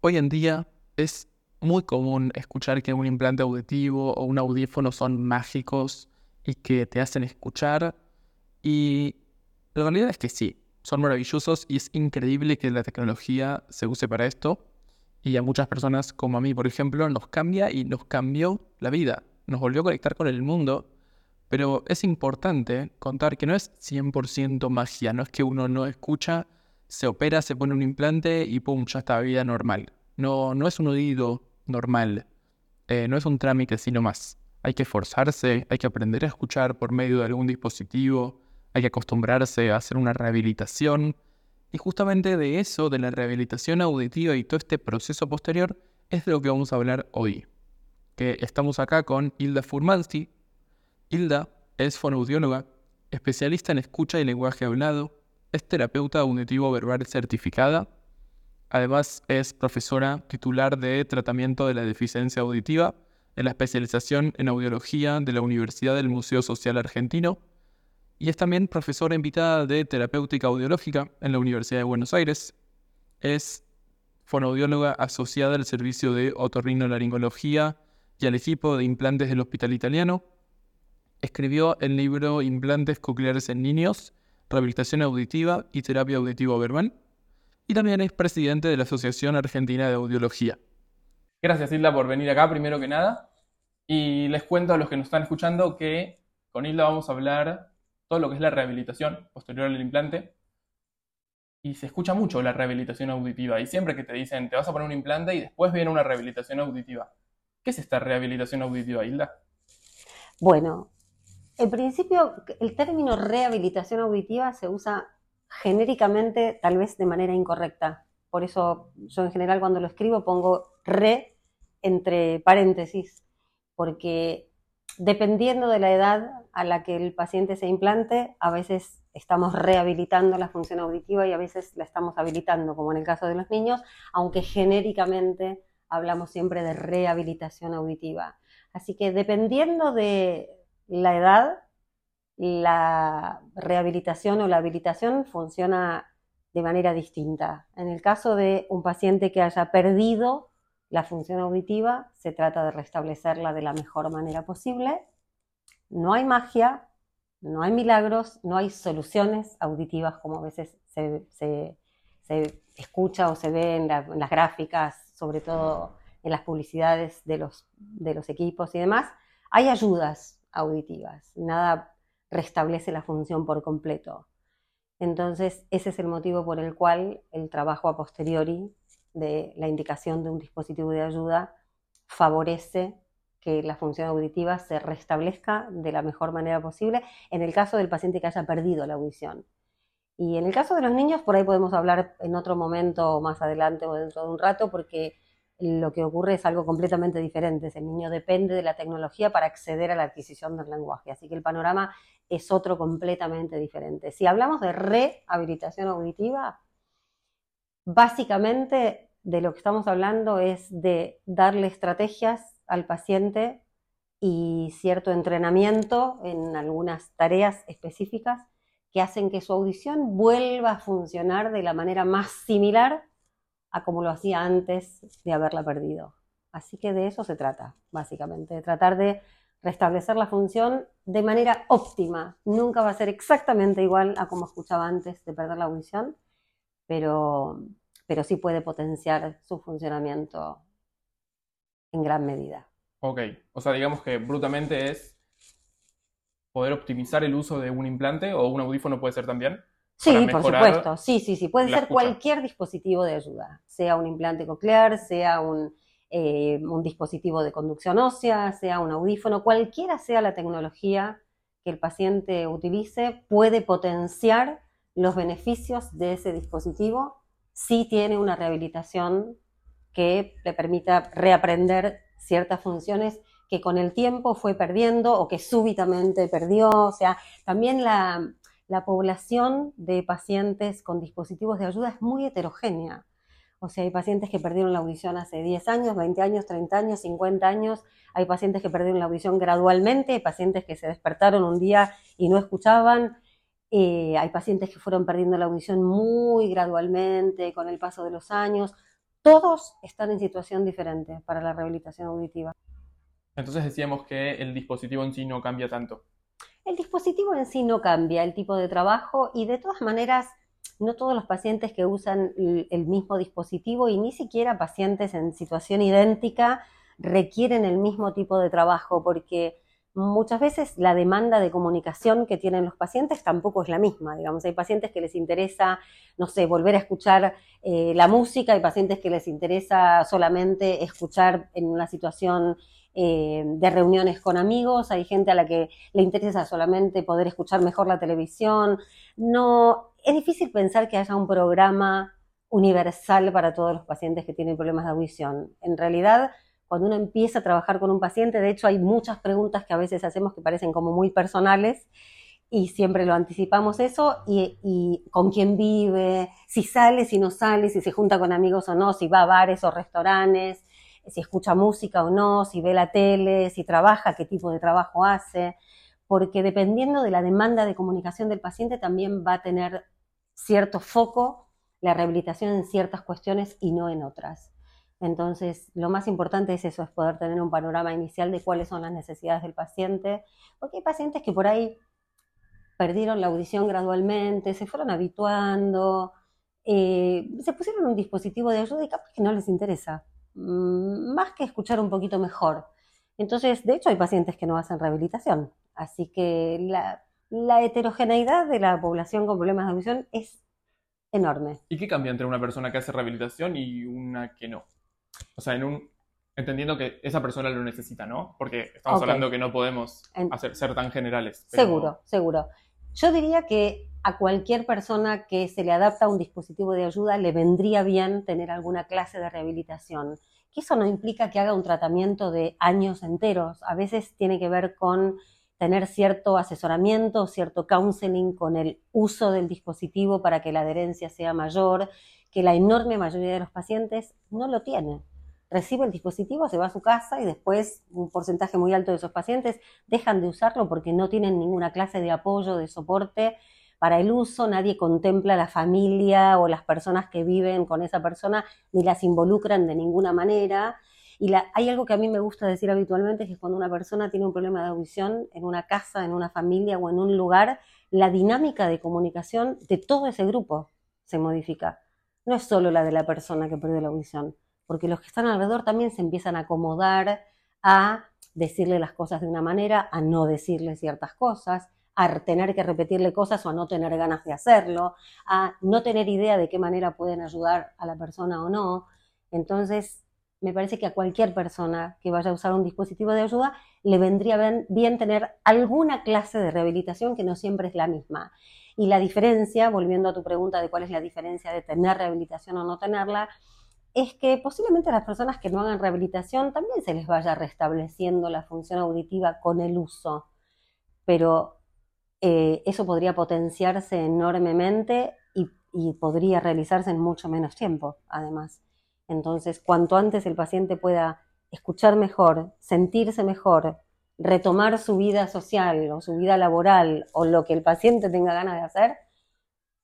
Hoy en día es muy común escuchar que un implante auditivo o un audífono son mágicos y que te hacen escuchar. Y la realidad es que sí, son maravillosos y es increíble que la tecnología se use para esto. Y a muchas personas, como a mí, por ejemplo, nos cambia y nos cambió la vida. Nos volvió a conectar con el mundo. Pero es importante contar que no es 100% magia, no es que uno no escucha, se opera, se pone un implante y pum, ya está vida normal. No, no es un oído normal, eh, no es un trámite sino más. Hay que esforzarse, hay que aprender a escuchar por medio de algún dispositivo, hay que acostumbrarse a hacer una rehabilitación. Y justamente de eso, de la rehabilitación auditiva y todo este proceso posterior, es de lo que vamos a hablar hoy. Que estamos acá con Hilda Furmanti. Hilda es fonoaudióloga, especialista en escucha y lenguaje hablado, es terapeuta auditivo verbal certificada. Además, es profesora titular de tratamiento de la deficiencia auditiva en la especialización en audiología de la Universidad del Museo Social Argentino y es también profesora invitada de terapéutica audiológica en la Universidad de Buenos Aires. Es fonoaudióloga asociada al servicio de otorrinolaringología y al equipo de implantes del Hospital Italiano. Escribió el libro Implantes cocleares en niños, rehabilitación auditiva y terapia auditiva verbal. Y también es presidente de la Asociación Argentina de Audiología. Gracias, Hilda, por venir acá, primero que nada. Y les cuento a los que nos están escuchando que con Hilda vamos a hablar todo lo que es la rehabilitación posterior al implante. Y se escucha mucho la rehabilitación auditiva. Y siempre que te dicen, te vas a poner un implante y después viene una rehabilitación auditiva. ¿Qué es esta rehabilitación auditiva, Hilda? Bueno, en principio el término rehabilitación auditiva se usa genéricamente, tal vez de manera incorrecta. Por eso yo en general cuando lo escribo pongo re entre paréntesis, porque dependiendo de la edad a la que el paciente se implante, a veces estamos rehabilitando la función auditiva y a veces la estamos habilitando, como en el caso de los niños, aunque genéricamente hablamos siempre de rehabilitación auditiva. Así que dependiendo de la edad, la rehabilitación o la habilitación funciona de manera distinta. En el caso de un paciente que haya perdido la función auditiva se trata de restablecerla de la mejor manera posible. No hay magia, no hay milagros, no hay soluciones auditivas como a veces se, escucha o se ve en, las gráficas, sobre todo en las publicidades de los, de los equipos y demás. Hay ayudas auditivas, nada restablece la función por completo. Entonces, ese es el motivo por el cual el trabajo a posteriori de la indicación de un dispositivo de ayuda favorece que la función auditiva se restablezca de la mejor manera posible en el caso del paciente que haya perdido la audición. Y en el caso de los niños, por ahí podemos hablar en otro momento, más adelante o dentro de un rato, porque lo que ocurre es algo completamente diferente. El niño depende de la tecnología para acceder a la adquisición del lenguaje, así que el panorama es otro completamente diferente. Si hablamos de rehabilitación auditiva, básicamente de lo que estamos hablando es de darle estrategias al paciente y cierto entrenamiento en algunas tareas específicas que hacen que su audición vuelva a funcionar de la manera más similar a como lo hacía antes de haberla perdido. Así que de eso se trata, básicamente, de tratar de restablecer la función de manera óptima. Nunca va a ser exactamente igual a como escuchaba antes de perder la audición, pero pero sí puede potenciar su funcionamiento en gran medida. Ok, o sea, digamos que brutamente es poder optimizar el uso de un implante o un audífono puede ser también. Sí, por supuesto, sí, sí, sí, puede ser cualquier dispositivo de ayuda, sea un implante coclear, sea un, eh, un dispositivo de conducción ósea, sea un audífono, cualquiera sea la tecnología que el paciente utilice, puede potenciar los beneficios de ese dispositivo sí tiene una rehabilitación que le permita reaprender ciertas funciones que con el tiempo fue perdiendo o que súbitamente perdió. O sea, también la, población de pacientes con dispositivos de ayuda es muy heterogénea. O sea, hay pacientes que perdieron la audición hace 10 años, 20 años, 30 años, 50 años. Hay pacientes que perdieron la audición gradualmente, hay pacientes que se despertaron un día y no escuchaban. Eh, hay pacientes que fueron perdiendo la audición muy gradualmente con el paso de los años. todos están en situación diferente para la rehabilitación auditiva. Entonces decíamos que el dispositivo en sí no cambia tanto. El dispositivo en sí no cambia el tipo de trabajo y de todas maneras no todos los pacientes que usan el mismo dispositivo y ni siquiera pacientes en situación idéntica requieren el mismo tipo de trabajo porque muchas veces la demanda de comunicación que tienen los pacientes tampoco es la misma. Digamos, hay pacientes que les interesa, no sé, volver a escuchar eh, la música, hay pacientes que les interesa solamente escuchar en una situación eh, de reuniones con amigos, hay gente a la que le interesa solamente poder escuchar mejor la televisión. No, es difícil pensar que haya un programa universal para todos los pacientes que tienen problemas de audición. En realidad, cuando uno empieza a trabajar con un paciente, de hecho hay muchas preguntas que a veces hacemos que parecen como muy personales y siempre lo anticipamos eso y, con quién vive, si sale, si no sale, si se junta con amigos o no, si va a bares o restaurantes, si escucha música o no, si ve la tele, si trabaja, qué tipo de trabajo hace, porque dependiendo de la demanda de comunicación del paciente también va a tener cierto foco la rehabilitación en ciertas cuestiones y no en otras. Entonces, lo más importante es eso, es poder tener un panorama inicial de cuáles son las necesidades del paciente, porque hay pacientes que por ahí perdieron la audición gradualmente, se fueron habituando, eh, se pusieron un dispositivo de ayuda y capaz que no les interesa, más que escuchar un poquito mejor. Entonces, de hecho, hay pacientes que no hacen rehabilitación, así que la, la heterogeneidad de la población con problemas de audición es enorme. ¿Y qué cambia entre una persona que hace rehabilitación y una que no? O sea, en un, entendiendo que esa persona lo necesita, ¿no? Porque estamos hablando que no podemos hacer, ser tan generales. Seguro, seguro. Yo diría que a cualquier persona que se le adapta un dispositivo de ayuda le vendría bien tener alguna clase de rehabilitación. Que eso no implica que haga un tratamiento de años enteros. A veces tiene que ver con tener cierto asesoramiento, cierto counseling con el uso del dispositivo para que la adherencia sea mayor que la enorme mayoría de los pacientes no lo tiene. Recibe el dispositivo, se va a su casa y después un porcentaje muy alto de esos pacientes dejan de usarlo porque no tienen ninguna clase de apoyo, de soporte para el uso, nadie contempla la familia o las personas que viven con esa persona, ni las involucran de ninguna manera. Y hay algo que a mí me gusta decir habitualmente, que cuando una persona tiene un problema de audición en una casa, en una familia o en un lugar, la dinámica de comunicación de todo ese grupo se modifica no es solo la de la persona que perdió la audición, porque los que están alrededor también se empiezan a acomodar a decirle las cosas de una manera, a no decirle ciertas cosas, a tener que repetirle cosas o a no tener ganas de hacerlo, a no tener idea de qué manera pueden ayudar a la persona o no. Entonces, me parece que a cualquier persona que vaya a usar un dispositivo de ayuda le vendría bien, bien tener alguna clase de rehabilitación que no siempre es la misma. Y la diferencia, volviendo a tu pregunta de cuál es la diferencia de tener rehabilitación o no tenerla, es que posiblemente a las personas que no hagan rehabilitación también se les vaya restableciendo la función auditiva con el uso, pero eh, eso podría potenciarse enormemente y, y podría realizarse en mucho menos tiempo, además. Entonces, cuanto antes el paciente pueda escuchar mejor, sentirse mejor, retomar su vida social o su vida laboral o lo que el paciente tenga ganas de hacer,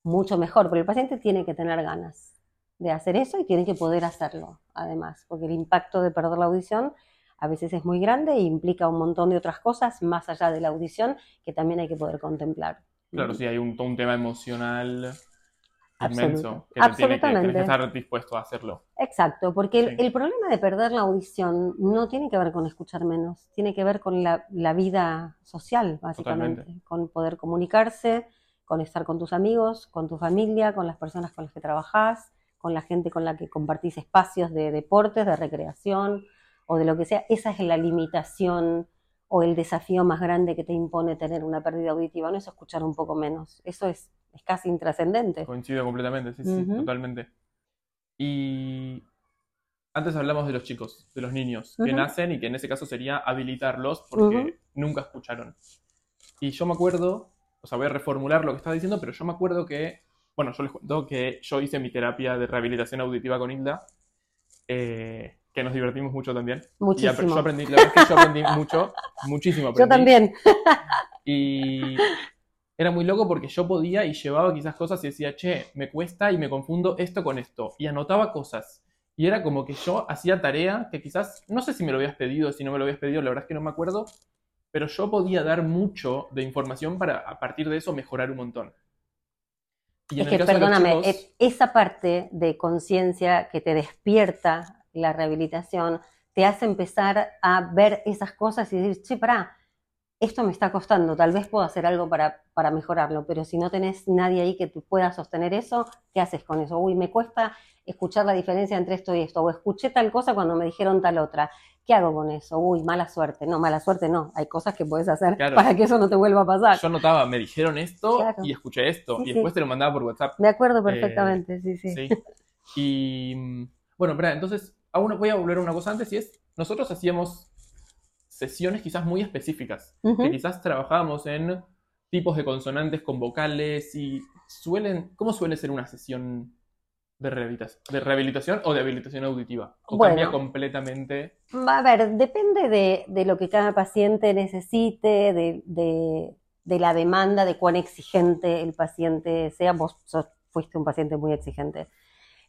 mucho mejor, pero el paciente tiene que tener ganas de hacer eso y tiene que poder hacerlo, además, porque el impacto de perder la audición a veces es muy grande e implica un montón de otras cosas más allá de la audición que también hay que poder contemplar. Claro, sí, hay un, un tema emocional inmenso, que Absolutamente. que, estar dispuesto a hacerlo. Exacto, porque el, problema de perder la audición no tiene que ver con escuchar menos, tiene que ver con la, vida social, básicamente, con poder comunicarse, con estar con tus amigos, con tu familia, con las personas con las que trabajas, con la gente con la que compartís espacios de deportes, de recreación o de lo que sea. Esa es la limitación o el desafío más grande que te impone tener una pérdida auditiva, no es escuchar un poco menos, eso es, es casi intrascendente. Coincido completamente, sí, sí, totalmente. Y antes hablamos de los chicos, de los niños que nacen y que en ese caso sería habilitarlos porque nunca escucharon. Y yo me acuerdo, o sea, voy a reformular lo que estaba diciendo, pero yo me acuerdo que, bueno, yo les cuento que yo hice mi terapia de rehabilitación auditiva con Hilda. Eh, que nos divertimos mucho también. Muchísimo. Y yo aprendí, la verdad es que yo aprendí mucho, muchísimo aprendí. Yo también. Y era muy loco porque yo podía y llevaba quizás cosas y decía, che, me cuesta y me confundo esto con esto. Y anotaba cosas. Y era como que yo hacía tarea que quizás, no sé si me lo habías pedido, si no me lo habías pedido, la verdad es que no me acuerdo, pero yo podía dar mucho de información para a partir de eso mejorar un montón. es que, perdóname, esa parte de conciencia que te despierta la rehabilitación te hace empezar a ver esas cosas y decir, che, pará, esto me está costando, tal vez puedo hacer algo para, para mejorarlo, pero si no tenés nadie ahí que te pueda sostener eso, ¿qué haces con eso? Uy, me cuesta escuchar la diferencia entre esto y esto, o escuché tal cosa cuando me dijeron tal otra. ¿Qué hago con eso? Uy, mala suerte. No, mala suerte no. Hay cosas que puedes hacer para que eso no te vuelva a pasar. Yo notaba, me dijeron esto y escuché esto. y después te lo mandaba por WhatsApp. Me acuerdo perfectamente, sí, sí. Y bueno, espera, entonces, aún voy a volver a una cosa antes y es, nosotros hacíamos sesiones quizás muy específicas, que quizás trabajábamos en tipos de consonantes con vocales y suelen, ¿cómo suele ser una sesión de rehabilitación, de rehabilitación o de habilitación auditiva? ¿O cambia completamente? A ver, depende de, lo que cada paciente necesite, de, la demanda, de cuán exigente el paciente sea. Vos fuiste un paciente muy exigente.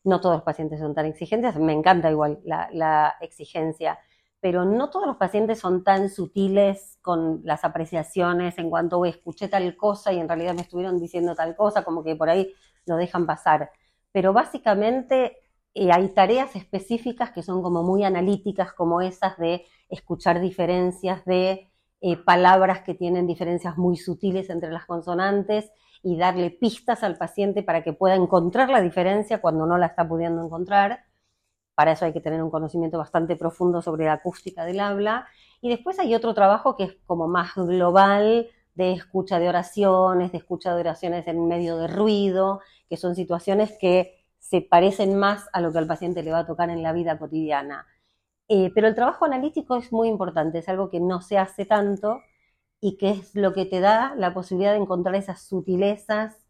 No todos los pacientes son tan exigentes, me encanta igual la, exigencia pero no todos los pacientes son tan sutiles con las apreciaciones en cuanto escuché tal cosa y en realidad me estuvieron diciendo tal cosa, como que por ahí lo dejan pasar. Pero básicamente eh, hay tareas específicas que son como muy analíticas, como esas de escuchar diferencias de eh, palabras que tienen diferencias muy sutiles entre las consonantes y darle pistas al paciente para que pueda encontrar la diferencia cuando no la está pudiendo encontrar para eso hay que tener un conocimiento bastante profundo sobre la acústica del habla. Y después hay otro trabajo que es como más global de escucha de oraciones, de escucha de oraciones en medio de ruido, que son situaciones que se parecen más a lo que al paciente le va a tocar en la vida cotidiana. Eh, pero el trabajo analítico es muy importante, es algo que no se hace tanto y que es lo que te da la posibilidad de encontrar esas sutilezas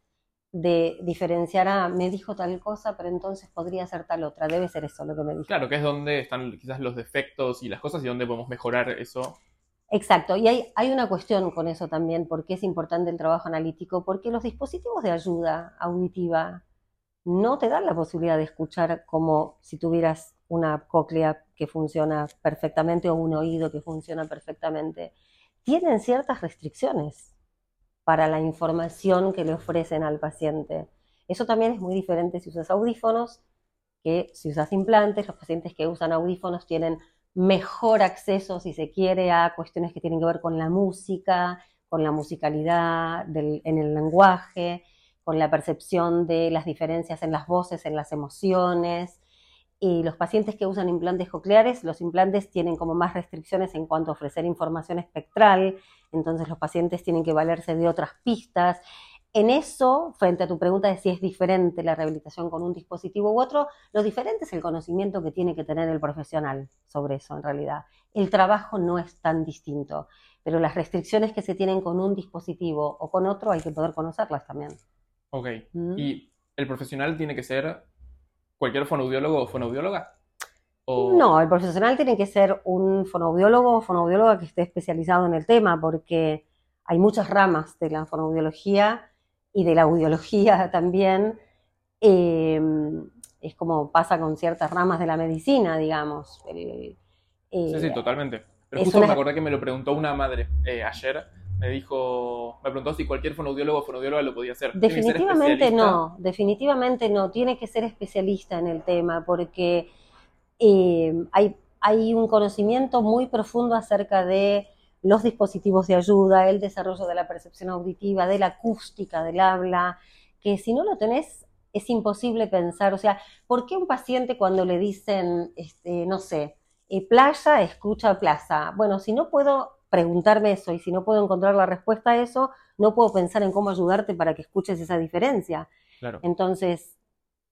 de diferenciar a me dijo tal cosa, pero entonces podría ser tal otra. Debe ser eso lo que me dijo. Claro, que es donde están quizás los defectos y las cosas y donde podemos mejorar eso. Exacto, y hay, hay una cuestión con eso también, porque es importante el trabajo analítico, porque los dispositivos de ayuda auditiva no te dan la posibilidad de escuchar como si tuvieras una cóclea que funciona perfectamente o un oído que funciona perfectamente. Tienen ciertas restricciones para la información que le ofrecen al paciente. Eso también es muy diferente si usas audífonos que si usas implantes. Los pacientes que usan audífonos tienen mejor acceso, si se quiere, a cuestiones que tienen que ver con la música, con la musicalidad en el lenguaje, con la percepción de las diferencias en las voces, en las emociones, y los pacientes que usan implantes cocleares, los implantes tienen como más restricciones en cuanto a ofrecer información espectral, entonces los pacientes tienen que valerse de otras pistas. En eso, frente a tu pregunta de si es diferente la rehabilitación con un dispositivo u otro, lo diferente es el conocimiento que tiene que tener el profesional sobre eso en realidad. El trabajo no es tan distinto, pero las restricciones que se tienen con un dispositivo o con otro hay que poder conocerlas también. Ok. ¿Mm? ¿Y el profesional tiene que ser cualquier fonoaudiólogo o fonoaudióloga? No, el profesional tiene que ser un fonoaudiólogo o fonoaudióloga que esté especializado en el tema, porque hay muchas ramas de la fonoaudiología y de la audiología también. Em, es como pasa con ciertas ramas de la medicina, digamos. sí, sí, totalmente. Pero justo me acordé que me lo preguntó una madre eh, ayer me dijo, me preguntó si cualquier fonoaudiólogo o fonoaudióloga lo podía hacer. Definitivamente no, definitivamente no, tiene que ser especialista en el tema porque eh, hay, hay un conocimiento muy profundo acerca de los dispositivos de ayuda, el desarrollo de la percepción auditiva, de la acústica del habla, que si no lo tenés es imposible pensar, o sea, ¿por qué un paciente cuando le dicen, este, no sé, eh, playa, escucha plaza? Bueno, si no puedo preguntarme eso y si no puedo encontrar la respuesta a eso, no puedo pensar en cómo ayudarte para que escuches esa diferencia. Entonces,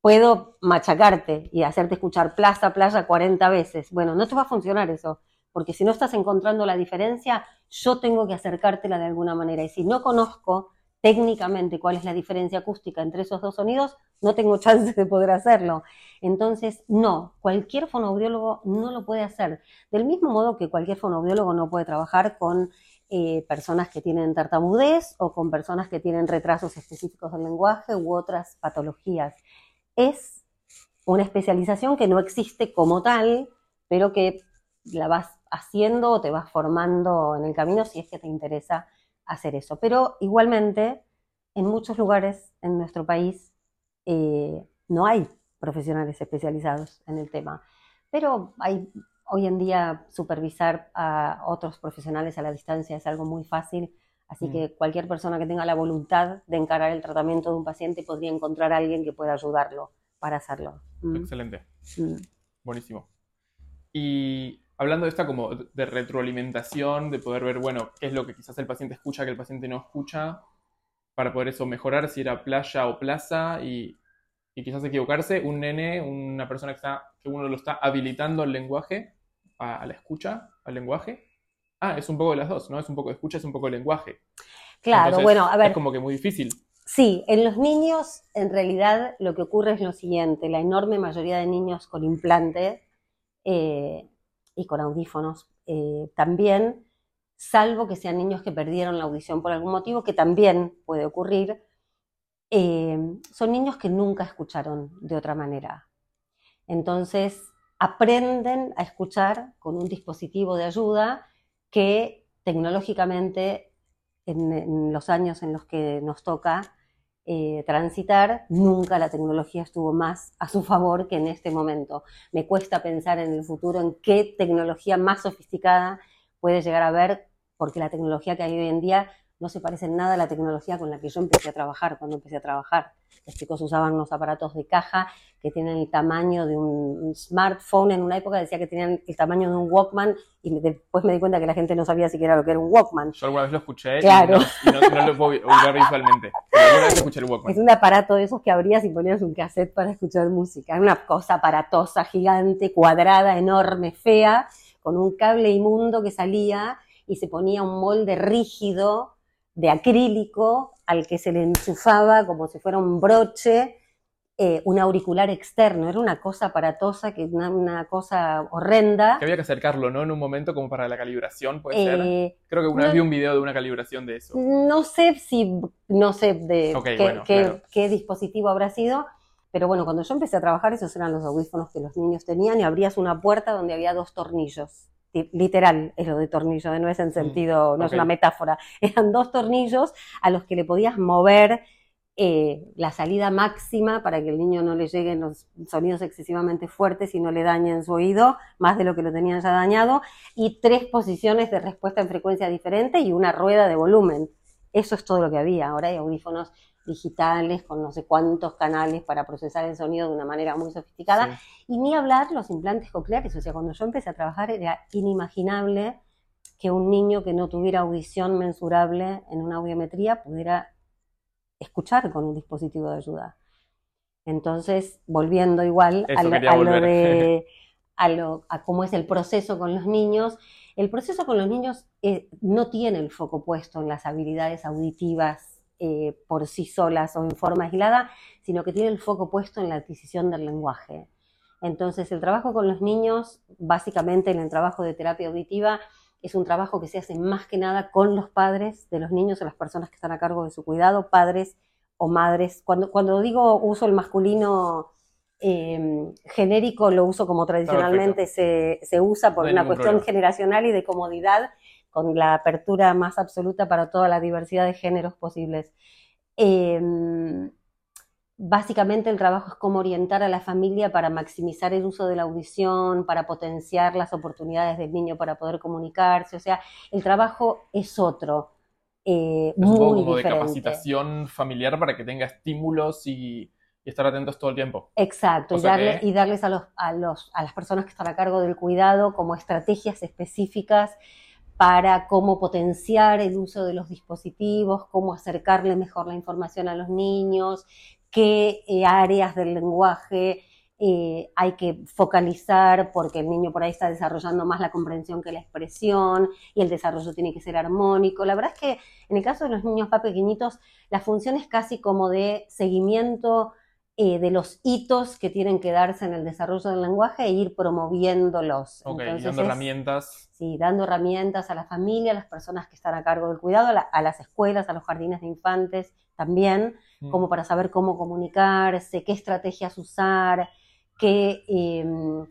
puedo machacarte y hacerte escuchar plaza, playa 40 veces. Bueno, no te va a funcionar eso, porque si no estás encontrando la diferencia, yo tengo que acercártela de alguna manera. Y si no conozco técnicamente cuál es la diferencia acústica entre esos dos sonidos, no tengo chance de poder hacerlo. Entonces, no, cualquier fonoaudiólogo no lo puede hacer. Del mismo modo que cualquier fonoaudiólogo no puede trabajar con eh, personas que tienen tartamudez o con personas que tienen retrasos específicos del lenguaje u otras patologías. Es una especialización que no existe como tal, pero que la vas haciendo o te vas formando en el camino si es que te interesa hacer eso. Pero igualmente, en muchos lugares en nuestro país eh, no hay profesionales especializados en el tema, pero hay hoy en día supervisar a otros profesionales a la distancia es algo muy fácil, así mm. que cualquier persona que tenga la voluntad de encarar el tratamiento de un paciente podría encontrar a alguien que pueda ayudarlo para hacerlo. Mm. Excelente. Mm. Buenísimo. Y hablando de esta como de retroalimentación, de poder ver, bueno, qué es lo que quizás el paciente escucha, que el paciente no escucha, para poder eso mejorar si era playa o plaza y, quizás equivocarse, un nene, una persona que, está, que uno lo está habilitando al lenguaje, a, la escucha, al lenguaje. Ah, es un poco de las dos, ¿no? Es un poco de escucha, es un poco de lenguaje. Claro, bueno, a ver. Es como que muy difícil. Sí, en los niños en realidad lo que ocurre es lo siguiente, la enorme mayoría de niños con implante eh, y con audífonos eh, también, salvo que sean niños que perdieron la audición por algún motivo, que también puede ocurrir, eh, son niños que nunca escucharon de otra manera. Entonces, aprenden a escuchar con un dispositivo de ayuda que tecnológicamente en, los años en los que nos toca eh, transitar, nunca la tecnología estuvo más a su favor que en este momento. Me cuesta pensar en el futuro en qué tecnología más sofisticada puede llegar a ver, porque la tecnología que hay hoy en día no se parece en nada a la tecnología con la que yo empecé a trabajar cuando empecé a trajar. Los chicos usaban unos aparatos de caja que tienen el tamaño de un smartphone. En una época decía que tenían el tamaño de un Walkman y después me di cuenta que la gente no sabía siquiera lo que era un Walkman. Yo alguna vez lo escuché y, no, lo puedo ubicar visualmente. Pero alguna vez escuché el Walkman. Es un aparato de esos que abrías y ponías un cassette para escuchar música. Era una cosa aparatosa, gigante, cuadrada, enorme, fea, con un cable inmundo que salía y se ponía un molde rígido de acrílico al que se le enchufaba como si fuera un broche eh, un auricular externo. Era una cosa aparatosa, que una, cosa horrenda. Que había que acercarlo, ¿no? En un momento como para la calibración, puede ser. Eh, Creo que una vez vi un video de una calibración de eso. No sé si, no sé de qué, qué, dispositivo habrá sido, pero bueno, cuando yo empecé a trabajar, esos eran los audífonos que los niños tenían y abrías una puerta donde había dos tornillos literal es lo de tornillo, no es en mm, sentido, no es una metáfora, eran dos tornillos a los que le podías mover eh, la salida máxima para que el niño no le lleguen los sonidos excesivamente fuertes y no le dañen su oído, más de lo que lo tenían ya dañado, y tres posiciones de respuesta en frecuencia diferente y una rueda de volumen. Eso es todo lo que había. Ahora hay audífonos digitales con no sé cuántos canales para procesar el sonido de una manera muy sofisticada. Y ni hablar los implantes cocleares. O sea, cuando yo empecé a trabajar era inimaginable que un niño que no tuviera audición mensurable en una audiometría pudiera escuchar con un dispositivo de ayuda. Entonces, volviendo igual a lo, de a, cómo es el proceso con los niños, el proceso con los niños eh, no tiene el foco puesto en las habilidades auditivas eh, por sí solas o en forma aislada, sino que tiene el foco puesto en la adquisición del lenguaje. Entonces, el trabajo con los niños, básicamente en el trabajo de terapia auditiva, es un trabajo que se hace más que nada con los padres de los niños o las personas que están a cargo de su cuidado, padres o madres. Cuando, cuando digo uso el masculino em, genérico, lo uso como tradicionalmente se, usa por una cuestión generacional y de comodidad, con la apertura más absoluta para toda la diversidad de géneros posibles. Em, básicamente el trabajo es cómo orientar a la familia para maximizar el uso de la audición, para potenciar las oportunidades del niño para poder comunicarse. O sea, el trabajo es otro. Eh, es muy un como de capacitación familiar para que tenga estímulos y, estar atentos todo el tiempo. Exacto, y, y, darles a, los, a, los, a las personas que están a cargo del cuidado como estrategias específicas para cómo potenciar el uso de los dispositivos, cómo acercarle mejor la información a los niños, qué eh, áreas del lenguaje eh, hay que focalizar porque el niño por ahí está desarrollando más la comprensión que la expresión y el desarrollo tiene que ser armónico. La verdad es que en el caso de los niños más pequeñitos, la función es casi como de seguimiento eh, de los hitos que tienen que darse en el desarrollo del lenguaje e ir promoviéndolos. Ok, dando herramientas. Sí, dando herramientas a la familia, a las personas que están a cargo del cuidado, a, las escuelas, a los jardines de infantes también, mm. como para saber cómo comunicarse, qué estrategias usar, qué, em,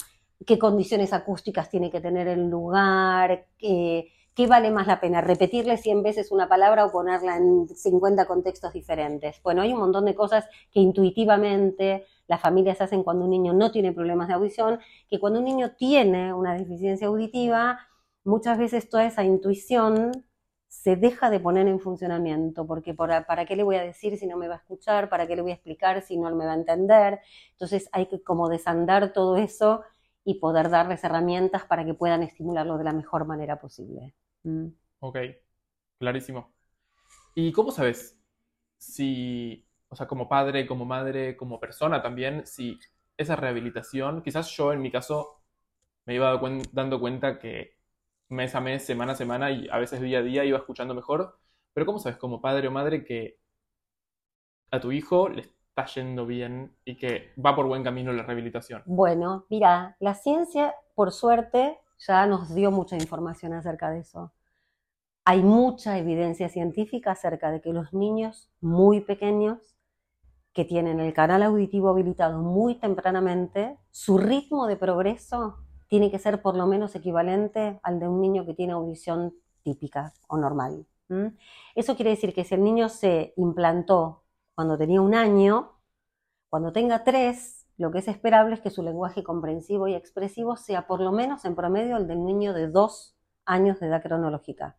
qué condiciones acústicas tiene que tener el lugar, qué vale más la pena, repetirle 100 veces una palabra o ponerla en 50 contextos diferentes. Bueno, hay un montón de cosas que intuitivamente las familias hacen cuando un niño no tiene problemas de audición, que cuando un niño tiene una deficiencia auditiva, muchas veces toda esa intuición se deja de poner en funcionamiento, porque para, qué le voy a decir si no me va a escuchar, para qué le voy a explicar si no me va a entender. Entonces hay que como desandar todo eso y poder darles herramientas para que puedan estimularlo de la mejor manera posible. Mm. Ok, clarísimo. ¿Y cómo sabes si, o sea, como padre, como madre, como persona también, si esa rehabilitación, quizás yo en mi caso me iba dando cuenta que mes a mes, semana a semana y a veces día a día iba escuchando mejor. Pero ¿cómo sabes como padre o madre que a tu hijo le está yendo bien y que va por buen camino la rehabilitación? Bueno, mira, la ciencia, por suerte, ya nos dio mucha información acerca de eso. Hay mucha evidencia científica acerca de que los niños muy pequeños que tienen el canal auditivo habilitado muy tempranamente, su ritmo de progreso tiene que ser por lo menos equivalente al de un niño que tiene audición típica o normal. Eso quiere decir que si el niño se implantó cuando tenía un año, cuando tenga tres, lo que es esperable es que su lenguaje comprensivo y expresivo sea por lo menos en promedio el del niño de dos años de edad cronológica.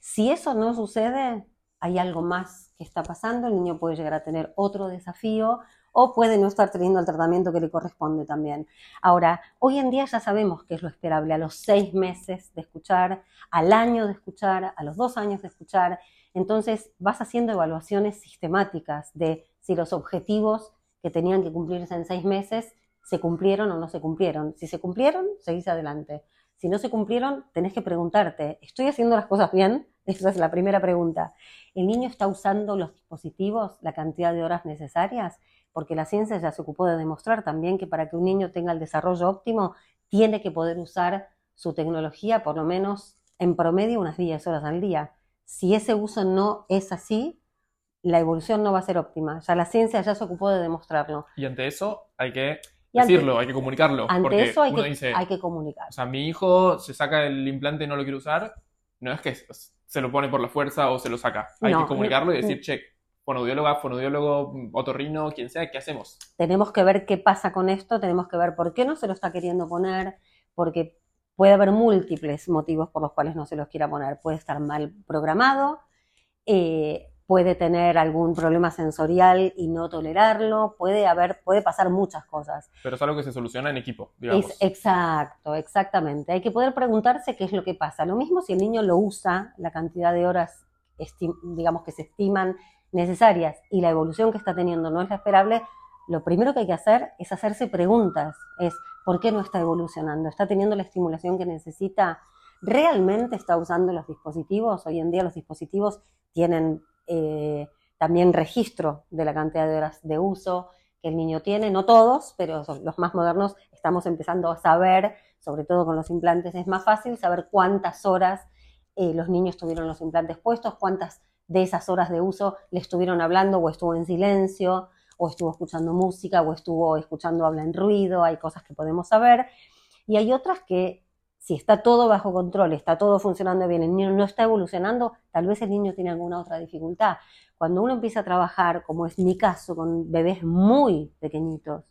Si eso no sucede, hay algo más que está pasando, el niño puede llegar a tener otro desafío o puede no estar teniendo el tratamiento que le corresponde también. Ahora, hoy en día ya sabemos qué es lo esperable a los seis meses de escuchar, al año de escuchar, a los dos años de escuchar. Entonces vas haciendo evaluaciones sistemáticas de si los objetivos que tenían que cumplirse en seis meses se cumplieron o no se cumplieron. Si se cumplieron, seguís adelante. Si no se cumplieron, tenés que preguntarte, ¿estoy haciendo las cosas bien? Esa es la primera pregunta. ¿El niño está usando los dispositivos la cantidad de horas necesarias? porque la ciencia ya se ocupó de demostrar también que para que un niño tenga el desarrollo óptimo, tiene que poder usar su tecnología por lo menos en promedio unas 10 horas al día. Si ese uso no es así, la evolución no va a ser óptima. Ya la ciencia ya se ocupó de demostrarlo. Y ante eso hay que decirlo, hay que comunicarlo. Ante eso hay que, hay que comunicar. O sea, mi hijo se saca el implante y no lo quiere usar, no es que se lo pone por la fuerza o se lo saca. Hay que comunicarlo y decir, che, fonoaudióloga, fonoaudiólogo, otorrino, quien sea, ¿qué hacemos? Tenemos que ver qué pasa con esto, tenemos que ver por qué no se lo está queriendo poner, porque puede haber múltiples motivos por los cuales no se los quiera poner. Puede estar mal programado, eh, puede tener algún problema sensorial y no tolerarlo, puede haber, puede pasar muchas cosas. Pero es algo que se soluciona en equipo, digamos. exacto, exactamente. Hay que poder preguntarse qué es lo que pasa. Lo mismo si el niño lo usa, la cantidad de horas, digamos, que se estiman necesarias y la evolución que está teniendo no es la esperable, lo primero que hay que hacer es hacerse preguntas. Es, ¿por qué no está evolucionando? ¿Está teniendo la estimulación que necesita? ¿Realmente está usando los dispositivos? Hoy en día los dispositivos tienen eh, también registro de la cantidad de horas de uso que el niño tiene, no todos, pero los más modernos. Estamos empezando a saber, sobre todo con los implantes, es más fácil saber cuántas horas eh, los niños tuvieron los implantes puestos, cuántas de esas horas de uso le estuvieron hablando o estuvo en silencio, o estuvo escuchando música, o estuvo escuchando habla en ruido, hay cosas que podemos saber. Y hay otras que si está todo bajo control, está todo funcionando bien, el niño no está evolucionando, tal vez el niño tiene alguna otra dificultad. Cuando uno empieza a trabajar, como es mi caso, con bebés muy pequeñitos,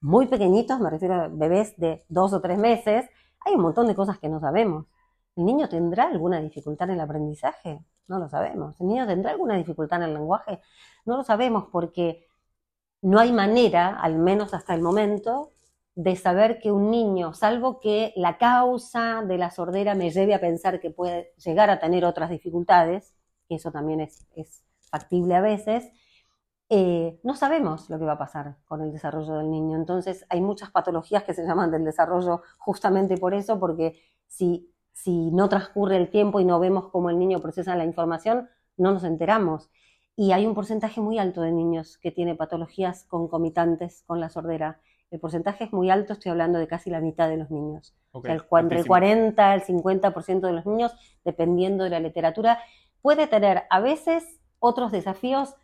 muy pequeñitos, me refiero a bebés de dos o tres meses, hay un montón de cosas que no sabemos. ¿El niño tendrá alguna dificultad en el aprendizaje? No lo sabemos. ¿El niño tendrá alguna dificultad en el lenguaje? No lo sabemos porque no hay manera, al menos hasta el momento, de saber que un niño, salvo que la causa de la sordera me lleve a pensar que puede llegar a tener otras dificultades, eso también es, factible a veces, eh, no sabemos lo que va a pasar con el desarrollo del niño. Entonces hay muchas patologías que se llaman del desarrollo justamente por eso, porque si si no transcurre el tiempo y no vemos cómo el niño procesa la información, no nos enteramos. Y hay un porcentaje muy alto de niños que tiene patologías concomitantes con la sordera. El porcentaje es muy alto, estoy hablando de casi la mitad de los niños. el, entre el 40 y el 50% de los niños, dependiendo de la literatura, puede tener a veces otros desafíos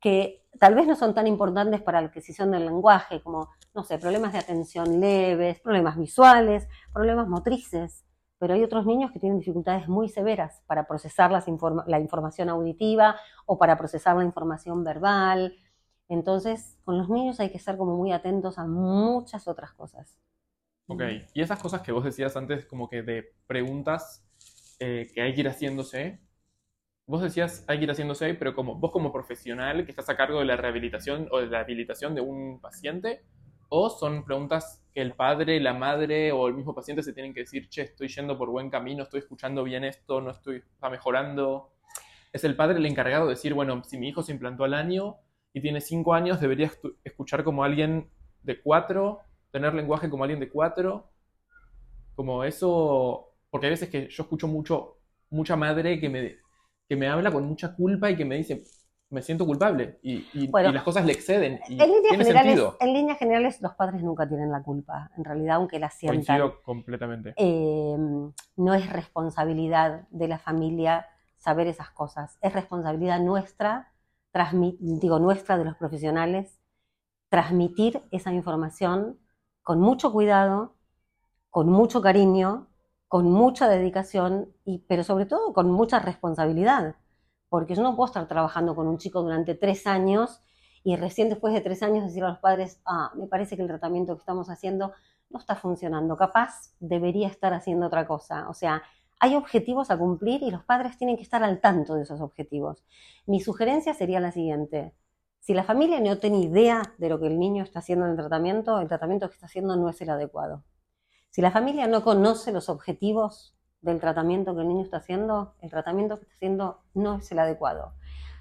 que tal vez no son tan importantes para la adquisición del lenguaje, como, no sé, problemas de atención leves, problemas visuales, problemas motrices, pero hay otros niños que tienen dificultades muy severas para procesar la información auditiva o para procesar la información verbal. Entonces, con los niños hay que estar como muy atentos a muchas otras cosas. Ok, y esas cosas que vos decías antes, como que de preguntas eh, que hay que ir haciéndose, vos decías hay que ir haciéndose, pero como vos como profesional que estás a cargo de la rehabilitación o de la habilitación de un paciente, o son preguntas que el padre, la madre o el mismo paciente se tienen que decir, che, estoy yendo por buen camino, estoy escuchando bien esto, no estoy, está mejorando. Es el padre el encargado de decir, bueno, si mi hijo se implantó al año y tiene cinco años, debería escuchar como alguien de cuatro, tener lenguaje como alguien de cuatro. Como eso, porque hay veces que yo escucho mucho, mucha madre que me, que me habla con mucha culpa y que me dice, me siento culpable y, las cosas le exceden. Y en, líneas generales, en líneas generales, los padres nunca tienen la culpa, en realidad, aunque la sientan. Coincido completamente. Em, no es responsabilidad de la familia saber esas cosas, es responsabilidad nuestra, digo nuestra de los profesionales, transmitir esa información con mucho cuidado, con mucho cariño, con mucha dedicación, y, pero sobre todo con mucha responsabilidad porque yo no puedo estar trabajando con un chico durante tres años y recién después de tres años decir a los padres, ah, me parece que el tratamiento que estamos haciendo no está funcionando, capaz debería estar haciendo otra cosa. O sea, hay objetivos a cumplir y los padres tienen que estar al tanto de esos objetivos. Mi sugerencia sería la siguiente. Si la familia no tiene idea de lo que el niño está haciendo en el tratamiento, el tratamiento que está haciendo no es el adecuado. Si la familia no conoce los objetivos del tratamiento que el niño está haciendo, el tratamiento que está haciendo no es el adecuado.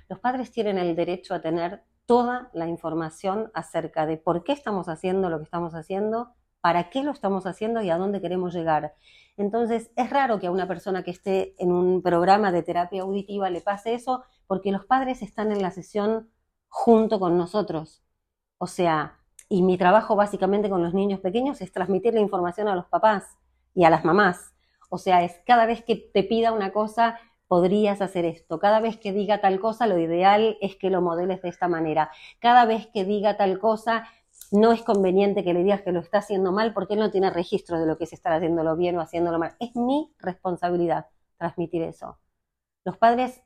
Los padres tienen el derecho a tener toda la información acerca de por qué estamos haciendo lo que estamos haciendo, para qué lo estamos haciendo y a dónde queremos llegar. Entonces, es raro que a una persona que esté en un programa de terapia auditiva le pase eso, porque los padres están en la sesión junto con nosotros. O sea, y mi trabajo básicamente con los niños pequeños es transmitir la información a los papás y a las mamás. O sea, es cada vez que te pida una cosa, podrías hacer esto. Cada vez que diga tal cosa, lo ideal es que lo modeles de esta manera. Cada vez que diga tal cosa, no es conveniente que le digas que lo está haciendo mal porque él no tiene registro de lo que es estar haciéndolo bien o haciéndolo mal. Es mi responsabilidad transmitir eso. Los padres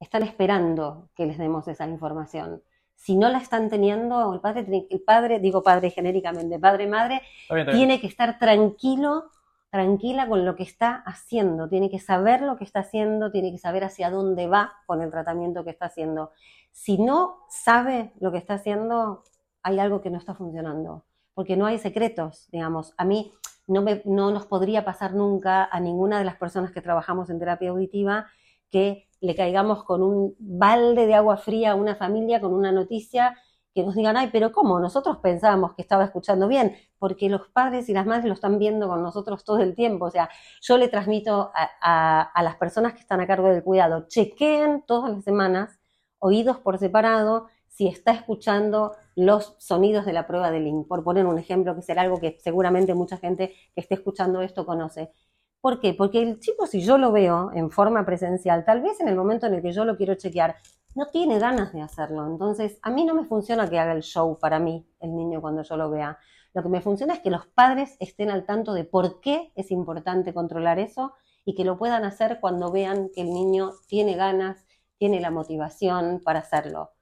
están esperando que les demos esa información. Si no la están teniendo, el padre, el padre digo padre genéricamente, padre, madre, tiene que estar tranquilo tranquila con lo que está haciendo, tiene que saber lo que está haciendo, tiene que saber hacia dónde va con el tratamiento que está haciendo. Si no sabe lo que está haciendo, hay algo que no está funcionando, porque no hay secretos, digamos. A mí no, me, no nos podría pasar nunca a ninguna de las personas que trabajamos en terapia auditiva que le caigamos con un balde de agua fría a una familia con una noticia que nos digan, ay, pero ¿cómo? Nosotros pensábamos que estaba escuchando bien, porque los padres y las madres lo están viendo con nosotros todo el tiempo. O sea, yo le transmito a, las personas que están a cargo del cuidado, chequeen todas las semanas, oídos por separado, si está escuchando los sonidos de la prueba de Link, por poner un ejemplo que será algo que seguramente mucha gente que esté escuchando esto conoce. ¿Por qué? Porque el chico, si yo lo veo en forma presencial, tal vez en el momento en el que yo lo quiero chequear, no tiene ganas de hacerlo. Entonces, a mí no me funciona que haga el show para mí, el niño, cuando yo lo vea. Lo que me funciona es que los padres estén al tanto de por qué es importante controlar eso y que lo puedan hacer cuando vean que el niño tiene ganas, tiene la motivación para hacerlo.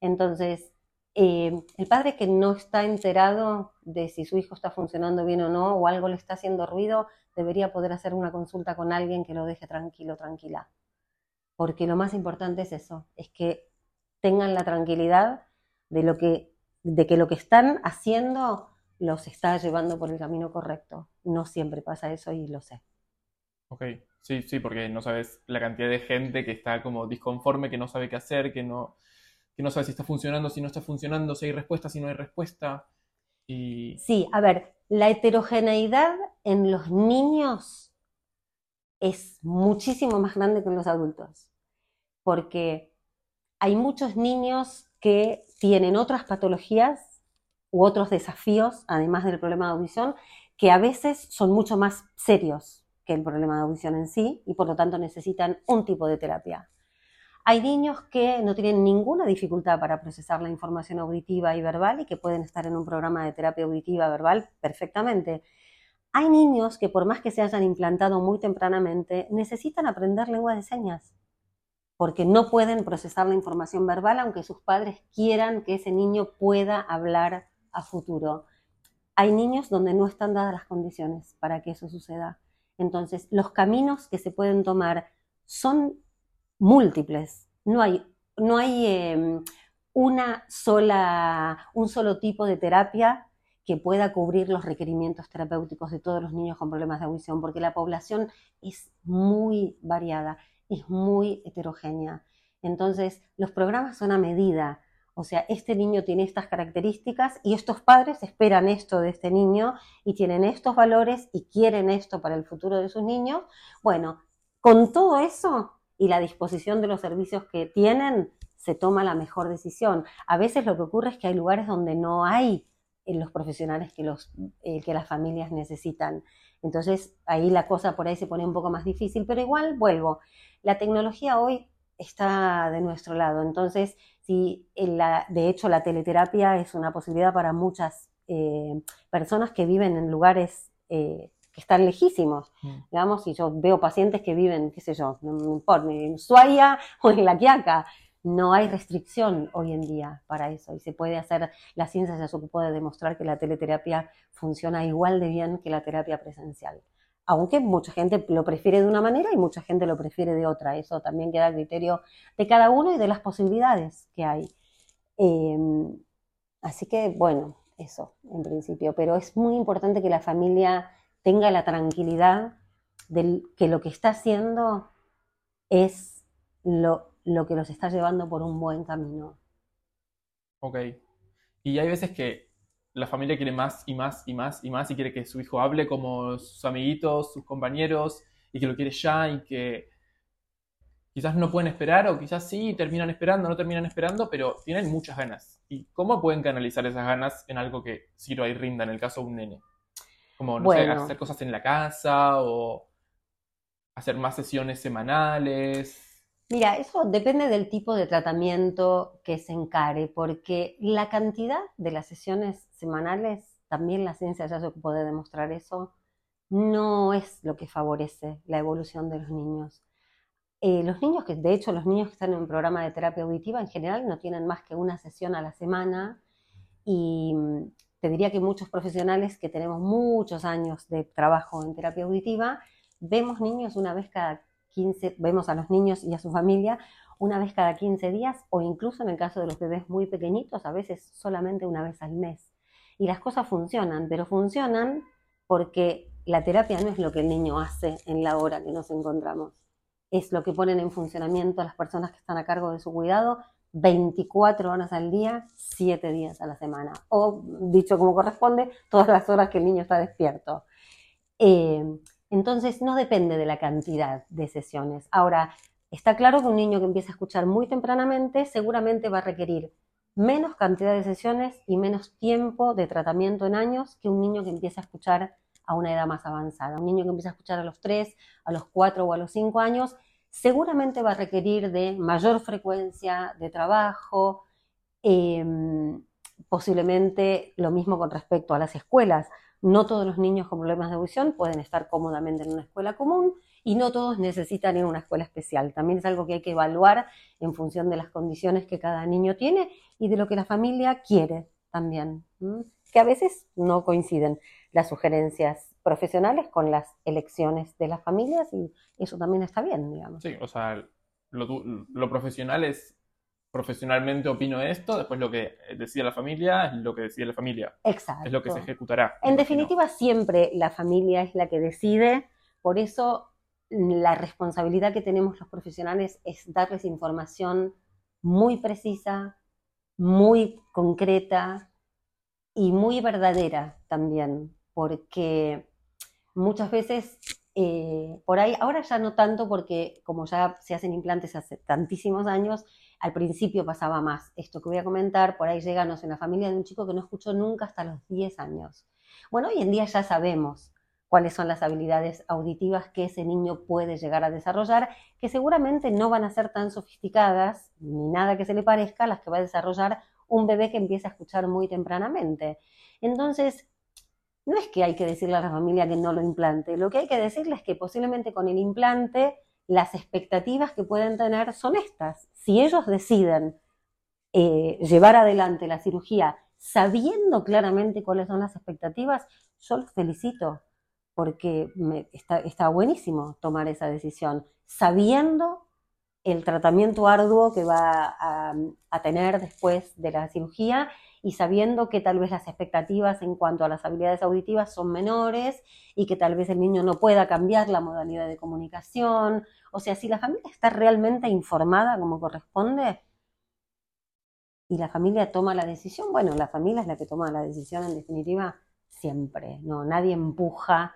Entonces, eh, el padre que no está enterado de si su hijo está funcionando bien o no, o algo le está haciendo ruido, debería poder hacer una consulta con alguien que lo deje tranquilo, tranquila porque lo más importante es eso, es que tengan la tranquilidad de, lo que, de que lo que están haciendo los está llevando por el camino correcto. No siempre pasa eso y lo sé. Ok, sí, sí, porque no sabes la cantidad de gente que está como disconforme, que no sabe qué hacer, que no, que no sabe si está funcionando, si no está funcionando, si hay respuesta, si no hay respuesta. Y... Sí, a ver, la heterogeneidad en los niños es muchísimo más grande que en los adultos, porque hay muchos niños que tienen otras patologías u otros desafíos, además del problema de audición, que a veces son mucho más serios que el problema de audición en sí y por lo tanto necesitan un tipo de terapia. Hay niños que no tienen ninguna dificultad para procesar la información auditiva y verbal y que pueden estar en un programa de terapia auditiva verbal perfectamente. Hay niños que por más que se hayan implantado muy tempranamente, necesitan aprender lengua de señas porque no pueden procesar la información verbal aunque sus padres quieran que ese niño pueda hablar a futuro. Hay niños donde no están dadas las condiciones para que eso suceda. Entonces, los caminos que se pueden tomar son múltiples. No hay, no hay em, una sola, un solo tipo de terapia que pueda cubrir los requerimientos terapéuticos de todos los niños con problemas de audición, porque la población es muy variada es muy heterogénea. Entonces, los programas son a medida. O sea, este niño tiene estas características y estos padres esperan esto de este niño y tienen estos valores y quieren esto para el futuro de sus niños. Bueno, con todo eso y la disposición de los servicios que tienen, se toma la mejor decisión. A veces lo que ocurre es que hay lugares donde no hay eh, los profesionales que, los, eh, que las familias necesitan. Entonces ahí la cosa por ahí se pone un poco más difícil, pero igual vuelvo. La tecnología hoy está de nuestro lado, entonces si la, de hecho la teleterapia es una posibilidad para muchas eh, personas que viven en lugares eh, que están lejísimos. Mm. Digamos, si yo veo pacientes que viven, qué sé yo, en Ushuaia o en La Quiaca, no hay restricción hoy en día para eso y se puede hacer, la ciencia ya se ocupó de demostrar que la teleterapia funciona igual de bien que la terapia presencial. Aunque mucha gente lo prefiere de una manera y mucha gente lo prefiere de otra. Eso también queda a criterio de cada uno y de las posibilidades que hay. Em, así que, bueno, eso en principio. Pero es muy importante que la familia tenga la tranquilidad de que lo que está haciendo es lo lo que los está llevando por un buen camino. Ok. Y hay veces que la familia quiere más y más y más y más y quiere que su hijo hable como sus amiguitos, sus compañeros y que lo quiere ya y que quizás no pueden esperar o quizás sí, terminan esperando, no terminan esperando, pero tienen muchas ganas. ¿Y cómo pueden canalizar esas ganas en algo que sirva y rinda en el caso de un nene? Como, no sé, hacer cosas en la casa o hacer más sesiones semanales. Mira, eso depende del tipo de tratamiento que se encare, porque la cantidad de las sesiones semanales, también la ciencia ya se ocupó de demostrar eso, no es lo que favorece la evolución de los niños. Eh, los niños que, de hecho, los niños que están en un programa de terapia auditiva en general no tienen más que una sesión a la semana y te diría que muchos profesionales que tenemos muchos años de trabajo en terapia auditiva, vemos niños una vez cada vemos a los niños y a su familia una vez cada 15 días o incluso en el caso de los bebés muy pequeñitos, a veces solamente una vez al mes. Y las cosas funcionan, pero funcionan porque la terapia no es lo que el niño hace en la hora que nos encontramos, es lo que ponen en funcionamiento las personas que están a cargo de su cuidado 24 horas al día, 7 días a la semana, o dicho como corresponde, todas las horas que el niño está despierto. Eh, entonces no depende de la cantidad de sesiones. Ahora, está claro que un niño que empieza a escuchar muy tempranamente seguramente va a requerir menos cantidad de sesiones y menos tiempo de tratamiento en años que un niño que empieza a escuchar a una edad más avanzada. Un niño que empieza a escuchar a los 3, a los 4 o a los 5 años seguramente va a requerir de mayor frecuencia de trabajo, em, posiblemente lo mismo con respecto a las escuelas. No todos los niños con problemas de audición pueden estar cómodamente en una escuela común y no todos necesitan ir a una escuela especial. También es algo que hay que evaluar en función de las condiciones que cada niño tiene y de lo que la familia quiere también, que a veces no coinciden las sugerencias profesionales con las elecciones de las familias y eso también está bien, digamos. Sí, o sea, lo, lo profesional es profesionalmente opino esto, después lo que decide la familia es lo que decide la familia. Exacto. Es lo que se ejecutará. En definitiva, siempre la familia es la que decide, por eso la responsabilidad que tenemos los profesionales es darles información muy precisa, muy concreta y muy verdadera también, porque muchas veces eh, por ahí, ahora ya no tanto porque como ya se hacen implantes hace tantísimos años, al principio pasaba más. Esto que voy a comentar, por ahí llegamos en la familia de un chico que no escuchó nunca hasta los 10 años. Bueno, hoy en día ya sabemos cuáles son las habilidades auditivas que ese niño puede llegar a desarrollar, que seguramente no van a ser tan sofisticadas, ni nada que se le parezca, a las que va a desarrollar un bebé que empieza a escuchar muy tempranamente. Entonces, no es que hay que decirle a la familia que no lo implante, lo que hay que decirle es que posiblemente con el implante las expectativas que pueden tener son estas. Si ellos deciden eh, llevar adelante la cirugía sabiendo claramente cuáles son las expectativas, yo los felicito, porque está, buenísimo tomar esa decisión, sabiendo el tratamiento arduo que va a, tener después de la cirugía y sabiendo que tal vez las expectativas en cuanto a las habilidades auditivas son menores y que tal vez el niño no pueda cambiar la modalidad de comunicación. O sea, si la familia está realmente informada como corresponde, y la familia toma la decisión, bueno, la familia es la que toma la decisión en definitiva siempre, no, nadie empuja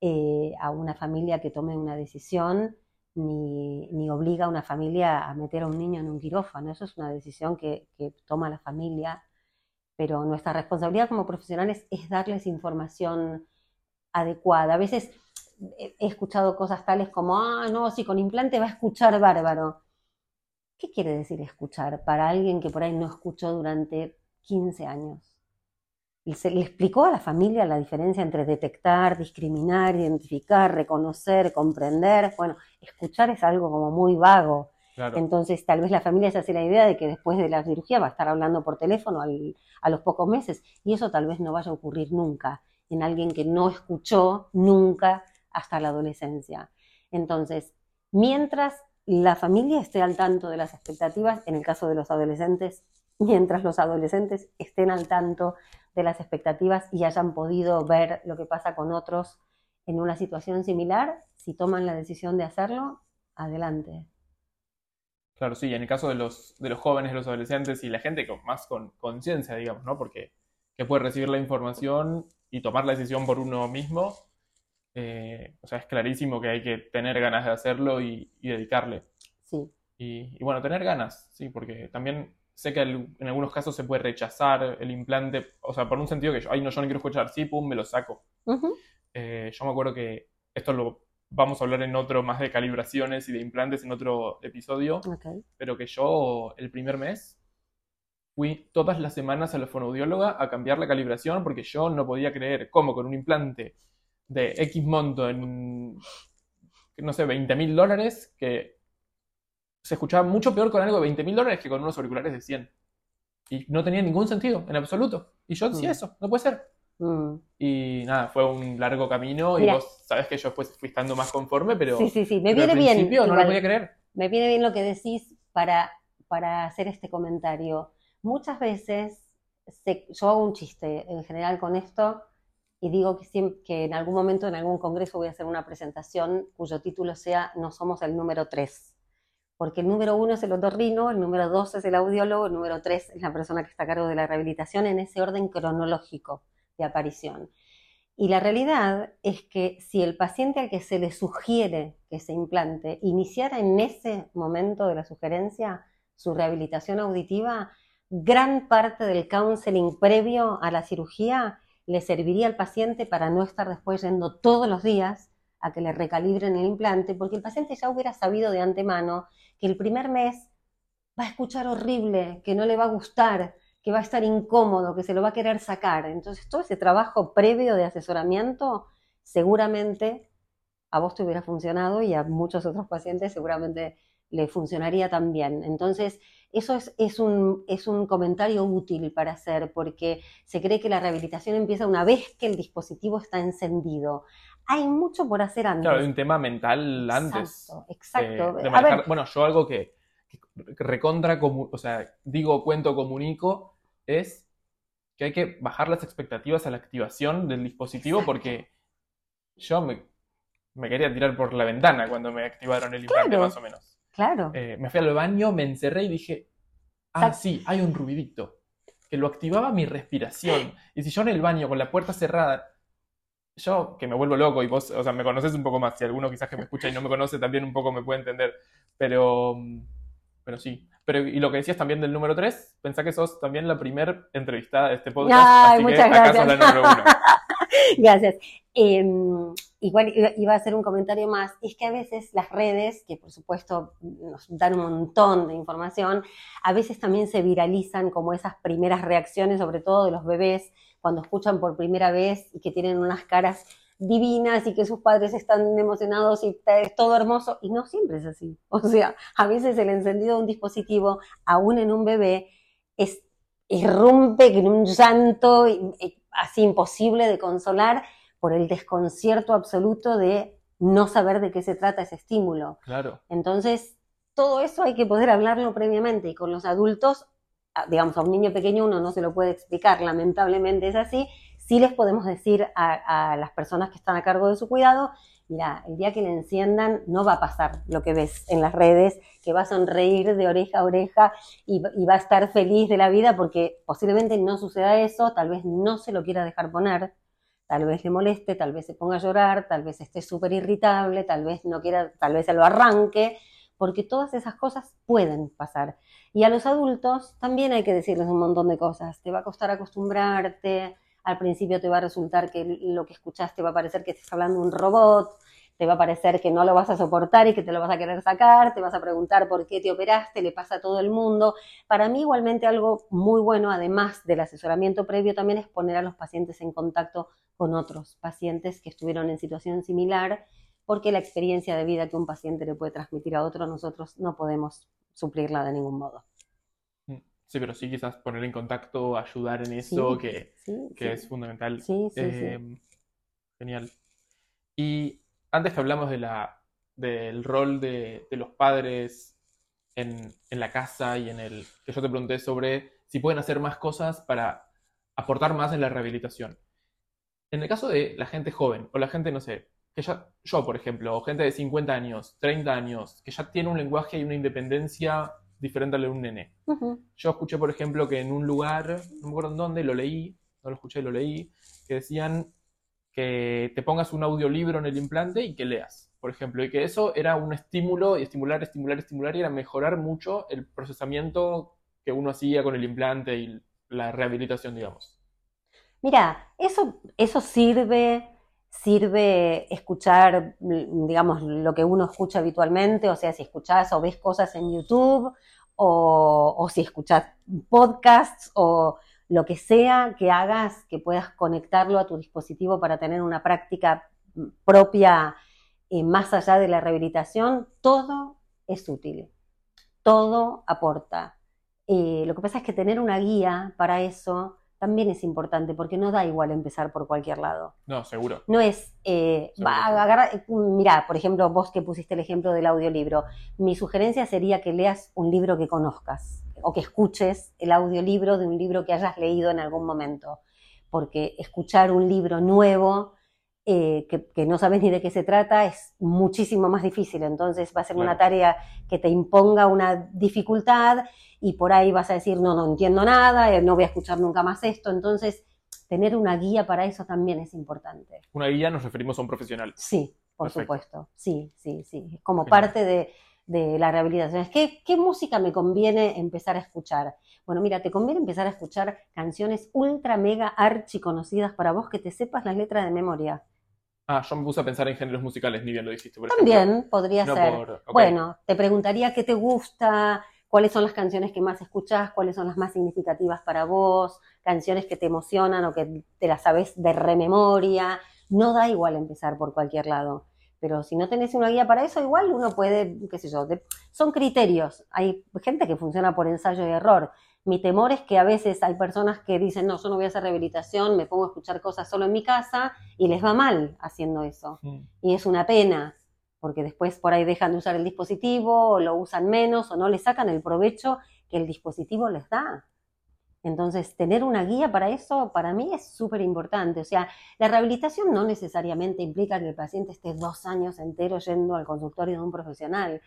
eh, a una familia que tome una decisión ni, obliga a una familia a meter a un niño en un quirófano, eso es una decisión que, toma la familia, pero nuestra responsabilidad como profesionales es darles información adecuada. A veces he escuchado cosas tales como, ah, no, si con implante va a escuchar bárbaro. ¿Qué quiere decir escuchar para alguien que por ahí no escuchó durante 15 años? Se le explicó a la familia la diferencia entre detectar, discriminar, identificar, reconocer, comprender. Bueno, escuchar es algo como muy vago. Entonces, tal vez la familia se hace la idea de que después de la cirugía va a estar hablando por teléfono a los pocos meses. Y eso tal vez no vaya a ocurrir nunca en alguien que no escuchó nunca hasta la adolescencia. Entonces, mientras la familia esté al tanto de las expectativas, en el caso de los adolescentes, mientras los adolescentes estén al tanto de las expectativas y hayan podido ver lo que pasa con otros en una situación similar, si toman la decisión de hacerlo, adelante. Claro, sí, en el caso de los, de los jóvenes, los adolescentes y la gente con, más con conciencia, digamos, ¿no? Porque que puede recibir la información y tomar la decisión por uno mismo, eh, o sea, es clarísimo que hay que tener ganas de hacerlo y, dedicarle. Sí. Y, bueno, tener ganas, sí, porque también sé que en algunos casos se puede rechazar el implante, o sea, por un sentido que yo, ay, no, yo no quiero escuchar, sí, pum, me lo saco. Eh, yo me acuerdo que esto lo vamos a hablar en otro más de calibraciones y de implantes en otro episodio, pero que yo el primer mes fui todas las semanas a la fonoaudióloga a cambiar la calibración porque yo no podía creer cómo con un implante de X monto en, no sé, 20 mil dólares, que se escuchaba mucho peor con algo de 20 mil dólares que con unos auriculares de 100. Y no tenía ningún sentido, en absoluto. Y yo decía mm. eso, no puede ser. Mm. Y nada, fue un largo camino y vos sabes que yo después fui estando más conforme, pero... Sí, sí, sí, me viene bien. no lo podía creer. Me viene bien lo que decís para, para hacer este comentario. Muchas veces, yo hago un chiste en general con esto, y digo que, que en algún momento, en algún congreso, voy a hacer una presentación cuyo título sea No somos el número 3. Porque el número 1 es el otorrino, el número 2 es el audiólogo, el número 3 es la persona que está a cargo de la rehabilitación en ese orden cronológico de aparición. Y la realidad es que si el paciente al que se le sugiere que se implante iniciara en ese momento de la sugerencia su rehabilitación auditiva, gran parte del counseling previo a la cirugía le serviría al paciente para no estar después yendo todos los días a que le recalibren el implante, porque el paciente ya hubiera sabido de antemano que el primer mes va a escuchar horrible, que no le va a gustar, que va a estar incómodo, que se lo va a querer sacar. Entonces, todo ese trabajo previo de asesoramiento seguramente a vos te hubiera funcionado y a muchos otros pacientes seguramente le funcionaría también. Entonces, eso es, un, es un comentario útil para hacer porque se cree que la rehabilitación empieza una vez que el dispositivo está encendido. Hay mucho por hacer antes. Claro, hay un tema mental antes. Exacto, exacto. bueno, yo algo que, recontra, o sea, digo, cuento, comunico, es que hay que bajar las expectativas a la activación del dispositivo porque yo me, quería tirar por la ventana cuando me activaron el implante más o menos. Claro. Eh, me fui al baño, me encerré y dije, ah, sí, hay un ruidito que lo activaba mi respiración. Y si yo en el baño con la puerta cerrada, yo que me vuelvo loco y vos, o sea, me conoces un poco más, si alguno quizás que me escucha y no me conoce también un poco me puede entender, pero, pero sí. Pero, y lo que decías también del número 3, pensá que sos también la primer entrevistada de este podcast, Ay, muchas gracias. la número 1. Gracias. Em, igual iba a hacer un comentario más, es que a veces las redes, que por supuesto nos dan un montón de información, a veces también se viralizan como esas primeras reacciones, sobre todo de los bebés, cuando escuchan por primera vez y que tienen unas caras divinas y que sus padres están emocionados y es todo hermoso. Y no siempre es así. O sea, a veces el encendido de un dispositivo, aún en un bebé, es, irrumpe en un llanto así imposible de consolar por el desconcierto absoluto de no saber de qué se trata ese estímulo. Claro. Entonces, todo eso hay que poder hablarlo previamente y con los adultos, digamos, a un niño pequeño uno no se lo puede explicar, lamentablemente es así, sí les podemos decir a, las personas que están a cargo de su cuidado, mira, el día que le enciendan no va a pasar lo que ves en las redes, que va a sonreír de oreja a oreja y, y, va a estar feliz de la vida porque posiblemente no suceda eso, tal vez no se lo quiera dejar poner, tal vez le moleste, tal vez se ponga a llorar, tal vez esté súper irritable, tal vez no quiera, tal vez se lo arranque, porque todas esas cosas pueden pasar. Y a los adultos también hay que decirles un montón de cosas. Te va a costar acostumbrarte, al principio te va a resultar que lo que escuchaste va a parecer que estás hablando un robot, te va a parecer que no lo vas a soportar y que te lo vas a querer sacar, te vas a preguntar por qué te operaste, le pasa a todo el mundo. Para mí igualmente algo muy bueno, además del asesoramiento previo, también es poner a los pacientes en contacto con otros pacientes que estuvieron en situación similar, porque la experiencia de vida que un paciente le puede transmitir a otro, nosotros no podemos suplirla de ningún modo. Mm, sí, pero sí quizás poner en contacto, ayudar en eso, que, que es fundamental. Sí, sí, eh, Genial. Y antes que hablamos de la, del rol de, los padres en, la casa y en el que yo te pregunté sobre si pueden hacer más cosas para aportar más en la rehabilitación. En el caso de la gente joven o la gente, no sé, que ya, yo por ejemplo, o gente de 50 años, 30 años, que ya tiene un lenguaje y una independencia diferente a la de un nene. Yo escuché, por ejemplo, que en un lugar, no me acuerdo en dónde, lo leí, no lo escuché, lo leí, que decían que te pongas un audiolibro en el implante y que leas, por ejemplo, y que eso era un estímulo y estimular, estimular, estimular y era mejorar mucho el procesamiento que uno hacía con el implante y la rehabilitación, digamos. Mira, eso, eso sirve, sirve escuchar, digamos, lo que uno escucha habitualmente, o sea, si escuchás o ves cosas en YouTube, o, o si escuchás podcasts, o, lo que sea que hagas, que puedas conectarlo a tu dispositivo para tener una práctica propia eh, más allá de la rehabilitación, todo es útil, todo aporta. Eh, lo que pasa es que tener una guía para eso también es importante, porque no da igual empezar por cualquier lado. No, seguro. No es, eh, va, mira, por ejemplo, vos que pusiste el ejemplo del audiolibro, mi sugerencia sería que leas un libro que conozcas o que escuches el audiolibro de un libro que hayas leído en algún momento, porque escuchar un libro nuevo eh, que, no sabes ni de qué se trata es muchísimo más difícil, entonces va a ser una tarea que te imponga una dificultad y por ahí vas a decir, no, no entiendo nada, eh, no voy a escuchar nunca más esto, entonces tener una guía para eso también es importante. Una guía nos referimos a un profesional. Sí, por supuesto, sí, sí, sí, como parte de de la rehabilitación. Es que, ¿qué música me conviene empezar a escuchar? Bueno, mira, te conviene empezar a escuchar canciones ultra, mega, archi conocidas para vos que te sepas las letras de memoria. Ah, yo me puse a pensar en géneros musicales, ni bien lo dijiste. Por También podría ser. Bueno, te preguntaría qué te gusta, cuáles son las canciones que más escuchás, cuáles son las más significativas para vos, canciones que te emocionan o que te las sabes de rememoria. No da igual empezar por cualquier lado. Pero si no tenés una guía para eso, igual uno puede, qué sé yo, son criterios. Hay gente que funciona por ensayo y error. Mi temor es que a veces hay personas que dicen, no, yo no voy a hacer rehabilitación, me pongo a escuchar cosas solo en mi casa y les va mal haciendo eso. Y es una pena, porque después por ahí dejan de usar el dispositivo o lo usan menos o no le sacan el provecho que el dispositivo les da. Entonces, tener una guía para eso, para mí es súper importante. O sea, la rehabilitación no necesariamente implica que el paciente esté dos años enteros yendo al consultorio de un profesional.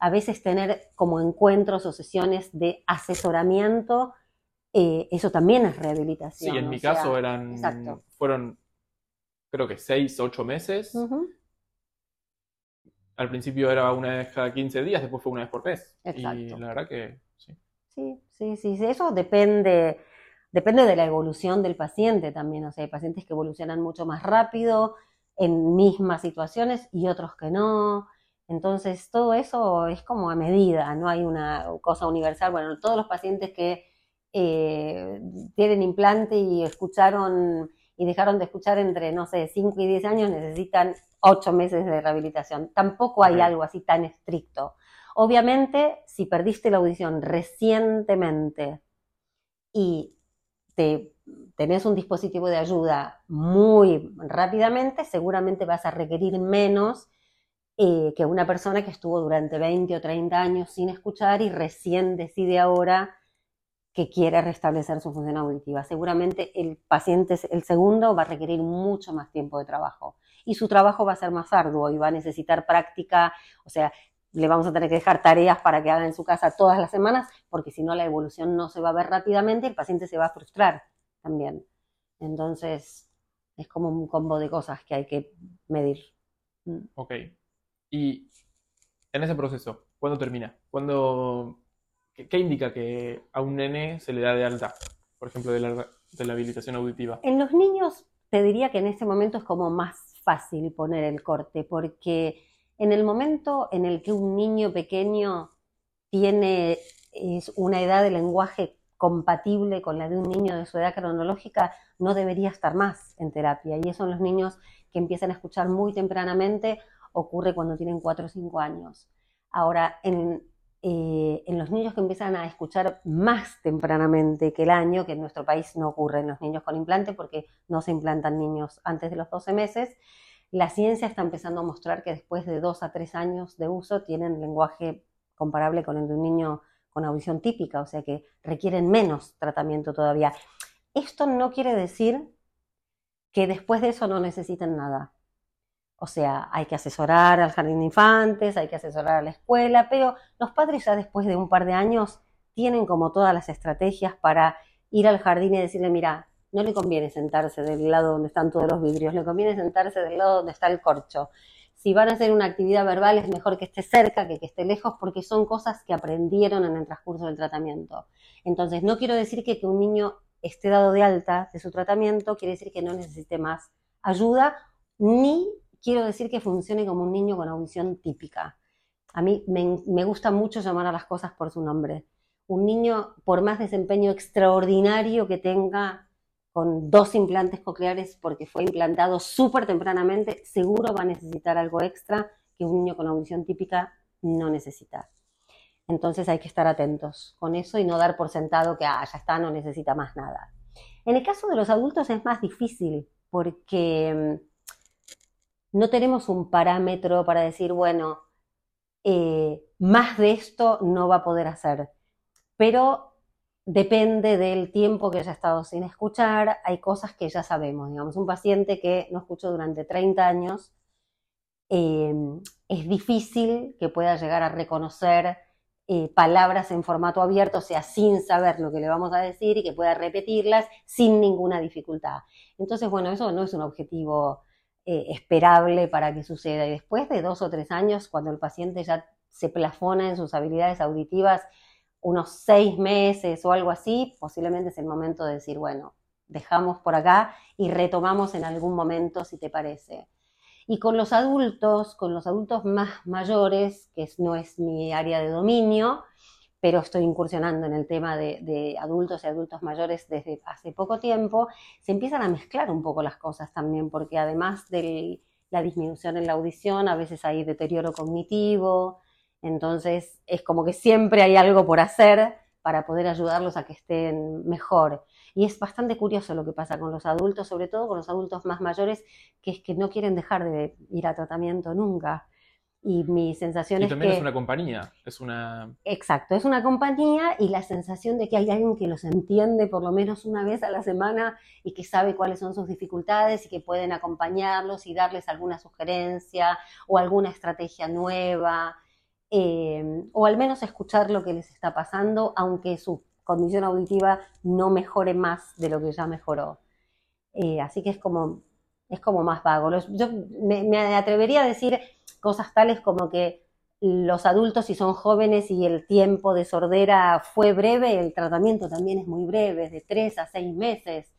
A veces tener como encuentros o sesiones de asesoramiento, eh, eso también es rehabilitación. Sí, en mi caso eran, fueron creo que seis, ocho meses. Al principio era una vez cada 15 días, después fue una vez por mes. Y la verdad que Sí, sí, sí, eso depende depende de la evolución del paciente también. O sea, hay pacientes que evolucionan mucho más rápido en mismas situaciones y otros que no. Entonces, todo eso es como a medida, no hay una cosa universal. Bueno, todos los pacientes que eh, tienen implante y escucharon y dejaron de escuchar entre, no sé, 5 y 10 años necesitan 8 meses de rehabilitación. Tampoco hay algo así tan estricto. Obviamente, si perdiste la audición recientemente y te tenés un dispositivo de ayuda muy rápidamente, seguramente vas a requerir menos eh, que una persona que estuvo durante 20 o 30 años sin escuchar y recién decide ahora que quiere restablecer su función auditiva. Seguramente el paciente, el segundo, va a requerir mucho más tiempo de trabajo y su trabajo va a ser más arduo y va a necesitar práctica, o sea, le vamos a tener que dejar tareas para que haga en su casa todas las semanas, porque si no la evolución no se va a ver rápidamente, el paciente se va a frustrar también. Entonces, es como un combo de cosas que hay que medir. Mm. Ok. Y en ese proceso, ¿cuándo termina? ¿Cuándo, qué, indica que a un nene se le da de alta, por ejemplo, de la, de la habilitación auditiva? En los niños te diría que en ese momento es como más fácil poner el corte, porque en el momento en el que un niño pequeño tiene es una edad de lenguaje compatible con la de un niño de su edad cronológica, no debería estar más en terapia. Y eso en los niños que empiezan a escuchar muy tempranamente ocurre cuando tienen 4 o 5 años. Ahora, en, eh, en los niños que empiezan a escuchar más tempranamente que el año, que en nuestro país no ocurre en los niños con implante porque no se implantan niños antes de los 12 meses, la ciencia está empezando a mostrar que después de dos a tres años de uso tienen lenguaje comparable con el de un niño con audición típica, o sea que requieren menos tratamiento todavía. Esto no quiere decir que después de eso no necesiten nada. O sea, hay que asesorar al jardín de infantes, hay que asesorar a la escuela, pero los padres ya después de un par de años tienen como todas las estrategias para ir al jardín y decirle, mira, no le conviene sentarse del lado donde están todos los vidrios, le conviene sentarse del lado donde está el corcho. Si van a hacer una actividad verbal es mejor que esté cerca que que esté lejos porque son cosas que aprendieron en el transcurso del tratamiento. Entonces, no quiero decir que, que un niño esté dado de alta de su tratamiento, quiere decir que no necesite más ayuda, ni quiero decir que funcione como un niño con audición típica. A mí me, me gusta mucho llamar a las cosas por su nombre. Un niño, por más desempeño extraordinario que tenga con dos implantes cocleares porque fue implantado súper tempranamente, seguro va a necesitar algo extra que un niño con audición típica no necesita. Entonces hay que estar atentos con eso y no dar por sentado que ah, ya está, no necesita más nada. En el caso de los adultos es más difícil porque mm, no tenemos un parámetro para decir, bueno, eh, más de esto no va a poder hacer. Pero depende del tiempo que haya estado sin escuchar, hay cosas que ya sabemos, digamos, un paciente que no escuchó durante 30 años, em, es difícil que pueda llegar a reconocer eh, palabras en formato abierto, o sea, sin saber lo que le vamos a decir y que pueda repetirlas sin ninguna dificultad. Entonces, bueno, eso no es un objetivo eh, esperable para que suceda. Y después de dos o tres años, cuando el paciente ya se plafona en sus habilidades auditivas, unos seis meses o algo así, posiblemente es el momento de decir, bueno, dejamos por acá y retomamos en algún momento, si te parece. Y con los adultos, con los adultos más mayores, que no es mi área de dominio, pero estoy incursionando en el tema de, adultos y adultos mayores desde hace poco tiempo, se empiezan a mezclar un poco las cosas también, porque además de la disminución en la audición, a veces hay deterioro cognitivo, entonces es como que siempre hay algo por hacer para poder ayudarlos a que estén mejor. Y es bastante curioso lo que pasa con los adultos, sobre todo con los adultos más mayores, que es que no quieren dejar de ir a tratamiento nunca. Y mi sensación y es también es una compañía, es una... Exacto, es una compañía y la sensación de que hay alguien que los entiende por lo menos una vez a la semana y que sabe cuáles son sus dificultades y que pueden acompañarlos y darles alguna sugerencia o alguna estrategia nueva Em, o al menos escuchar lo que les está pasando, aunque su condición auditiva no mejore más de lo que ya mejoró. Eh, así que es como, es como más vago. yo me, atrevería a decir cosas tales como que los adultos, si son jóvenes y el tiempo de sordera fue breve, el tratamiento también es muy breve, de tres a seis meses.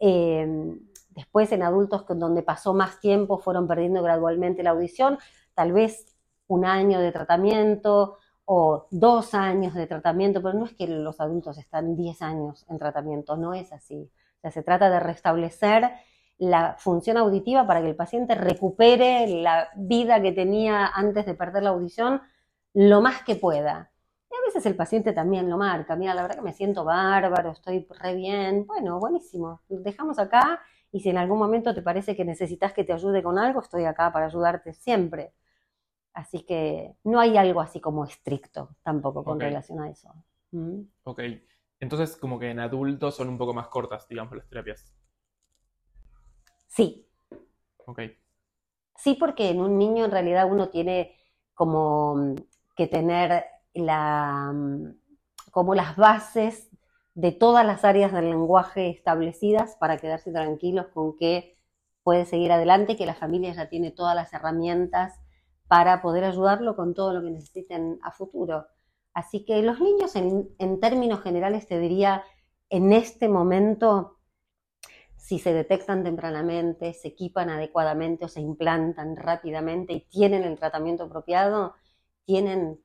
Eh, después en adultos donde pasó más tiempo fueron perdiendo gradualmente la audición, tal vez un año de tratamiento o dos años de tratamiento, pero no es que los adultos están 10 años en tratamiento, no es así. Se trata de restablecer la función auditiva para que el paciente recupere la vida que tenía antes de perder la audición lo más que pueda. Y a veces el paciente también lo marca, mira, la verdad que me siento bárbaro, estoy re bien, bueno, buenísimo, dejamos acá y si en algún momento te parece que necesitas que te ayude con algo, estoy acá para ayudarte siempre. Así que no hay algo así como estricto tampoco con relación a eso. ¿Mm? Ok, entonces como que en adultos son un poco más cortas, digamos, las terapias. Sí. Ok. Sí, porque en un niño en realidad uno tiene como mm, que tener la, mm, como las bases de todas las áreas del lenguaje establecidas para quedarse tranquilos con que puede seguir adelante, que la familia ya tiene todas las herramientas para poder ayudarlo con todo lo que necesiten a futuro. Así que los niños en, términos generales te diría, en este momento si se detectan tempranamente, se equipan adecuadamente o se implantan rápidamente y tienen el tratamiento apropiado, tienen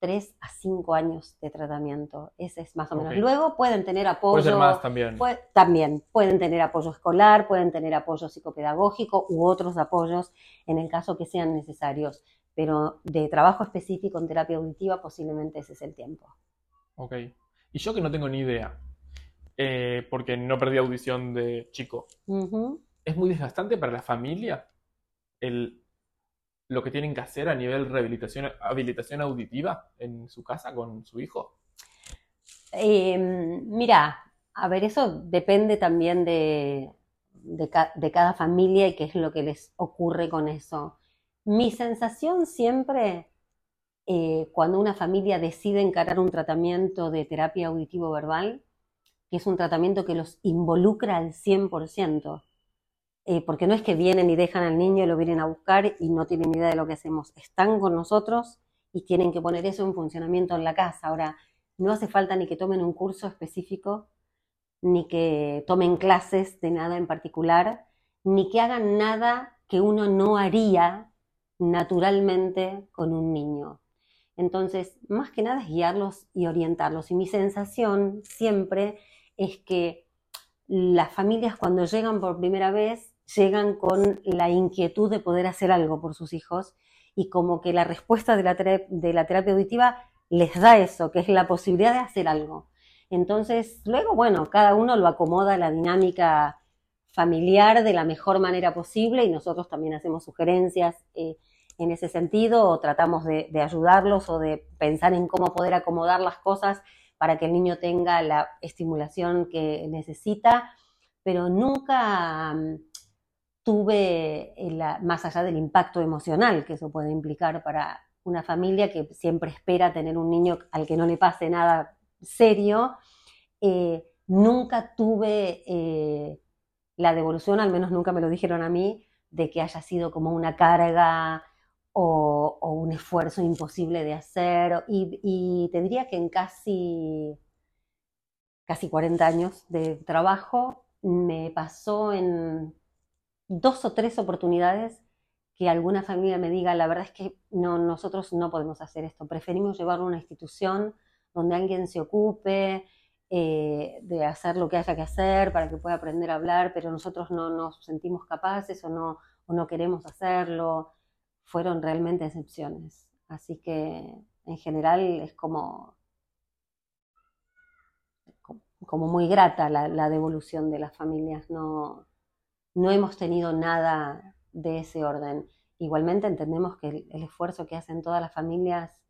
3 a 5 años de tratamiento. Ese es más o menos. Luego pueden tener apoyo. Puede ser más también. también. Pueden tener apoyo escolar, pueden tener apoyo psicopedagógico u otros apoyos en el caso que sean necesarios. Pero de trabajo específico en terapia auditiva, posiblemente ese es el tiempo. Ok. Y yo que no tengo ni idea, eh, porque no perdí audición de chico. Es muy desgastante para la familia el, lo que tienen que hacer a nivel rehabilitación, habilitación auditiva en su casa con su hijo. Em, mira, a ver, eso depende también de, de, cada familia y qué es lo que les ocurre con eso. Mi sensación siempre, eh, cuando una familia decide encarar un tratamiento de terapia auditivo-verbal, que es un tratamiento que los involucra al 100%, eh, porque no es que vienen y dejan al niño y lo vienen a buscar y no tienen idea de lo que hacemos, están con nosotros y tienen que poner eso en funcionamiento en la casa. Ahora, no hace falta ni que tomen un curso específico, ni que tomen clases de nada en particular, ni que hagan nada que uno no haría naturalmente con un niño. Entonces, más que nada es guiarlos y orientarlos. Y mi sensación siempre es que las familias cuando llegan por primera vez llegan con la inquietud de poder hacer algo por sus hijos y como que la respuesta de la, de la terapia auditiva les da eso, que es la posibilidad de hacer algo. Entonces, luego, bueno, cada uno lo acomoda a la dinámica familiar de la mejor manera posible y nosotros también hacemos sugerencias eh, en ese sentido o tratamos de, de, ayudarlos o de pensar en cómo poder acomodar las cosas para que el niño tenga la estimulación que necesita, pero nunca mm, tuve, más allá del impacto emocional que eso puede implicar para una familia que siempre espera tener un niño al que no le pase nada serio, eh, nunca tuve eh, la devolución, al menos nunca me lo dijeron a mí, de que haya sido como una carga o, un esfuerzo imposible de hacer. Y, te diría que en casi, casi 40 años de trabajo me pasó en dos o tres oportunidades que alguna familia me diga, la verdad es que no, nosotros no podemos hacer esto, preferimos llevarlo a una institución donde alguien se ocupe eh, de hacer lo que haya que hacer para que pueda aprender a hablar, pero nosotros no nos sentimos capaces o no, no queremos hacerlo fueron realmente excepciones. Así que en general es como, como muy grata la, devolución de las familias. No, no hemos tenido nada de ese orden. Igualmente entendemos que el, esfuerzo que hacen todas las familias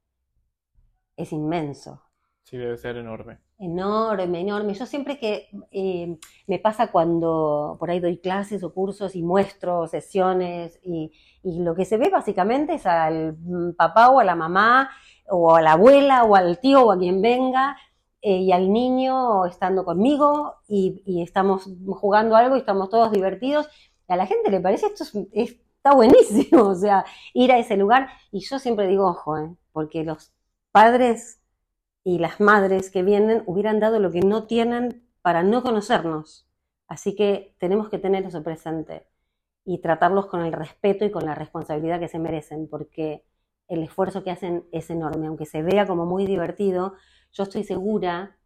es inmenso. Sí, debe ser enorme. Enorme, enorme. Yo siempre que eh, me pasa cuando por ahí doy clases o cursos y muestro sesiones y, lo que se ve básicamente es al papá o a la mamá o a la abuela o al tío o a quien venga eh, y al niño estando conmigo y, estamos jugando algo y estamos todos divertidos. A la gente le parece esto es, está buenísimo, o sea, ir a ese lugar. Y yo siempre digo, ojo, ¿eh? porque los padres y las madres que vienen hubieran dado lo que no tienen para no conocernos. Así que tenemos que tener eso presente y tratarlos con el respeto y con la responsabilidad que se merecen, porque el esfuerzo que hacen es enorme, aunque se vea como muy divertido, yo estoy segura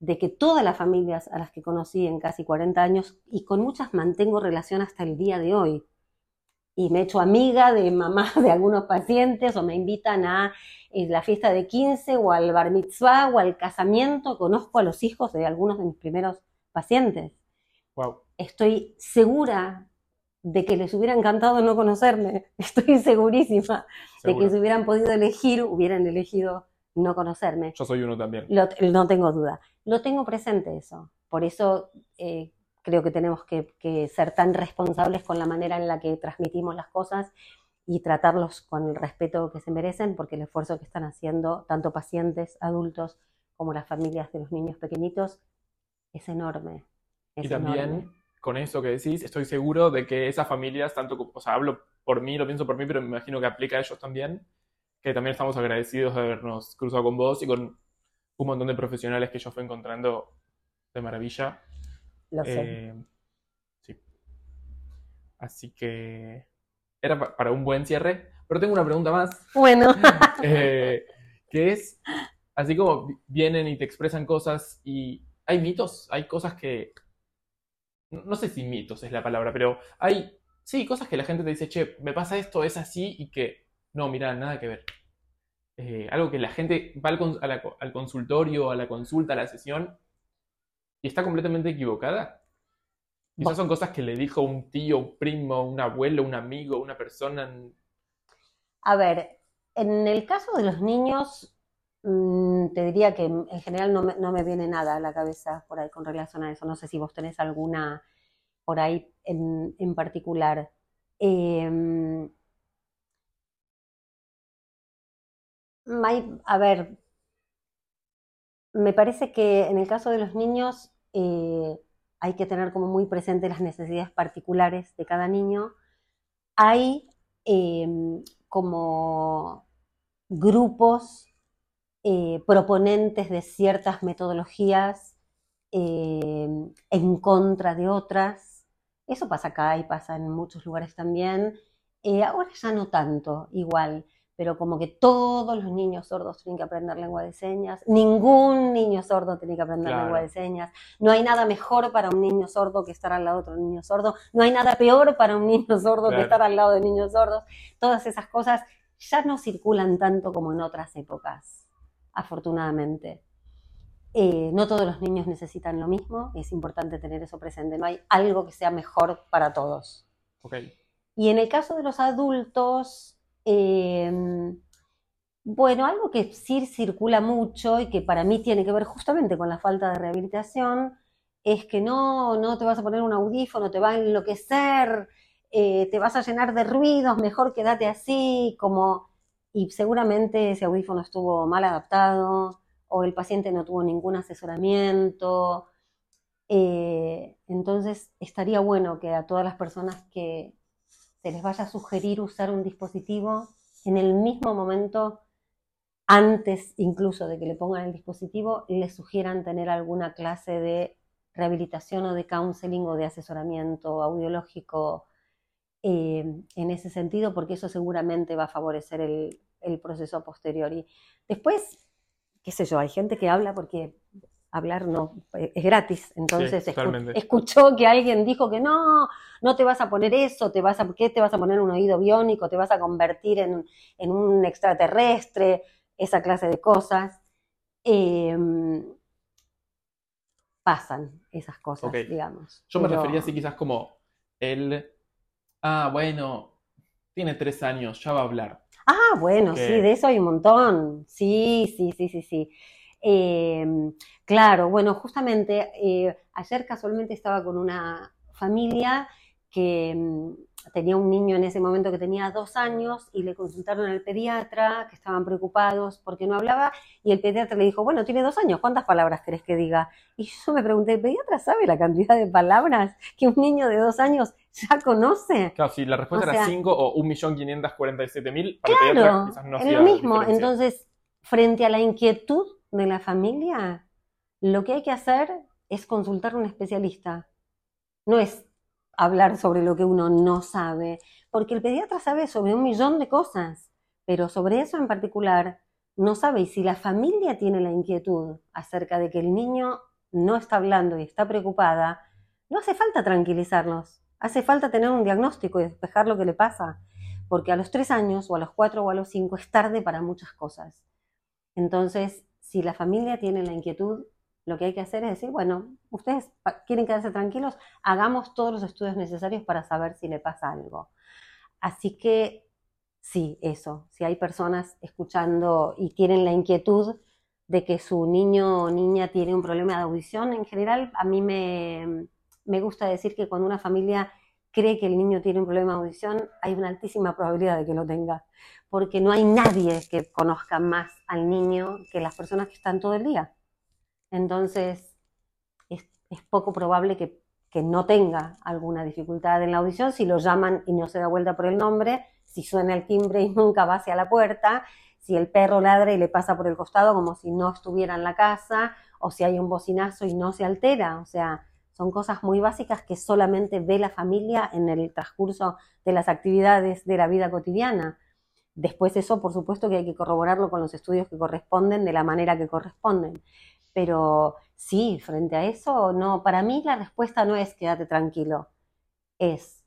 de que todas las familias a las que conocí en casi 40 años, y con muchas mantengo relación hasta el día de hoy, y me he hecho amiga de mamá de algunos pacientes o me invitan a eh, la fiesta de 15 o al bar mitzvah o al casamiento, conozco a los hijos de algunos de mis primeros pacientes. Wow. Estoy segura de que les hubiera encantado no conocerme, estoy segurísima de que si hubieran podido elegir, hubieran elegido no conocerme. Yo soy uno también. no tengo duda. Lo tengo presente eso. Por eso eh, creo que tenemos que, ser tan responsables con la manera en la que transmitimos las cosas y tratarlos con el respeto que se merecen, porque el esfuerzo que están haciendo tanto pacientes, adultos, como las familias de los niños pequeñitos es enorme. y también con eso que decís, estoy seguro de que esas familias, tanto, o sea, hablo por mí, lo pienso por mí, pero me imagino que aplica a ellos también, que también estamos agradecidos de habernos cruzado con vos y con un montón de profesionales que yo fui encontrando de maravilla. Lo sé. Eh, sí. Así que era para un buen cierre, pero tengo una pregunta más. Bueno. Eh, que es, así como vienen y te expresan cosas y hay mitos, hay cosas que, no sé si mitos es la palabra, pero hay, sí, cosas que la gente te dice, che, me pasa esto, es así y que no, mira, nada que ver. Eh, algo que la gente va al, consultorio, a la consulta, a la sesión, y está completamente equivocada. Quizás son cosas que le dijo un tío, un primo, un abuelo, un amigo, una persona. A ver, en el caso de los niños, mm, te diría que en general no me, viene nada a la cabeza por ahí con relación a eso. No sé si vos tenés alguna por ahí en, en particular. Eh, a ver, me parece que en el caso de los niños eh, hay que tener como muy presente las necesidades particulares de cada niño. Hay em, como grupos eh, proponentes de ciertas metodologías em, en contra de otras. Eso pasa acá y pasa en muchos lugares también. Eh, ahora ya no tanto, igual pero como que todos los niños sordos tienen que aprender lengua de señas, ningún niño sordo tiene que aprender lengua de señas, no hay nada mejor para un niño sordo que estar al lado de otro niño sordo, no hay nada peor para un niño sordo que estar al lado de niños sordos, todas esas cosas ya no circulan tanto como en otras épocas, afortunadamente. Eh, no todos los niños necesitan lo mismo, es importante tener eso presente, no hay algo que sea mejor para todos. Y en el caso de los adultos, Em, bueno, algo que sí circula mucho y que para mí tiene que ver justamente con la falta de rehabilitación es que no, no te vas a poner un audífono, te va a enloquecer, eh, te vas a llenar de ruidos, mejor quédate así, como, y seguramente ese audífono estuvo mal adaptado o el paciente no tuvo ningún asesoramiento. Eh, entonces estaría bueno que a todas las personas que, se les vaya a sugerir usar un dispositivo en el mismo momento, antes incluso de que le pongan el dispositivo, les sugieran tener alguna clase de rehabilitación o de counseling o de asesoramiento audiológico eh, en ese sentido, porque eso seguramente va a favorecer el, el proceso posterior. Y después, qué sé yo, hay gente que habla porque hablar no, es gratis. Entonces escuchó que alguien dijo que no, no te vas a poner eso, te vas a, ¿qué te vas a poner un oído biónico? Te vas a convertir en, un extraterrestre, esa clase de cosas. Em, pasan esas cosas, digamos. Yo me refería así quizás como él, ah, bueno, tiene tres años, ya va a hablar. Ah, bueno, sí, de eso hay un montón. Sí, sí, sí, sí, sí. Em, claro, bueno, justamente eh, ayer casualmente estaba con una familia que, em, tenía un niño en ese momento que tenía dos años y le consultaron al pediatra, que estaban preocupados porque no hablaba, y el pediatra le dijo, bueno, tiene dos años, ¿cuántas palabras querés que diga? Y yo me pregunté, ¿el pediatra sabe la cantidad de palabras que un niño de dos años ya conoce? Claro, si la respuesta O era sea- 5 o 1.547.000, para el Claro, pediatra quizás no es lo mismo. diferencia. Entonces, frente a la inquietud de la familia, lo que hay que hacer es consultar a un especialista. No es hablar sobre lo que uno no sabe, porque el pediatra sabe sobre un millón de cosas, pero sobre eso en particular no sabe. Y si la familia tiene la inquietud acerca de que el niño no está hablando y está preocupada, no hace falta tranquilizarlos. Hace falta tener un diagnóstico y despejar lo que le pasa porque a los tres años o a los cuatro o a los cinco es tarde para muchas cosas. Entonces, si la familia tiene la inquietud, lo que hay que hacer es decir, bueno, ustedes quieren quedarse tranquilos, hagamos todos los estudios necesarios para saber si le pasa algo. Así que sí, eso, si hay personas escuchando y tienen la inquietud de que su niño o niña tiene un problema de audición, en general a mí me, me gusta decir que cuando una familia cree que el niño tiene un problema de audición, hay una altísima probabilidad de que lo tenga, porque no hay nadie que conozca más al niño que las personas que están todo el día. Entonces, es, poco probable que, que no tenga alguna dificultad en la audición si lo llaman y no se da vuelta por el nombre, si suena el timbre y nunca va hacia la puerta, si el perro ladra y le pasa por el costado como si no estuviera en la casa, o si hay un bocinazo y no se altera. O sea, son cosas muy básicas que solamente ve la familia en el transcurso de las actividades de la vida cotidiana. Después eso, por supuesto, que hay que corroborarlo con los estudios que corresponden de la manera que corresponden. Pero sí, frente a eso, no, para mí la respuesta no es quédate tranquilo, es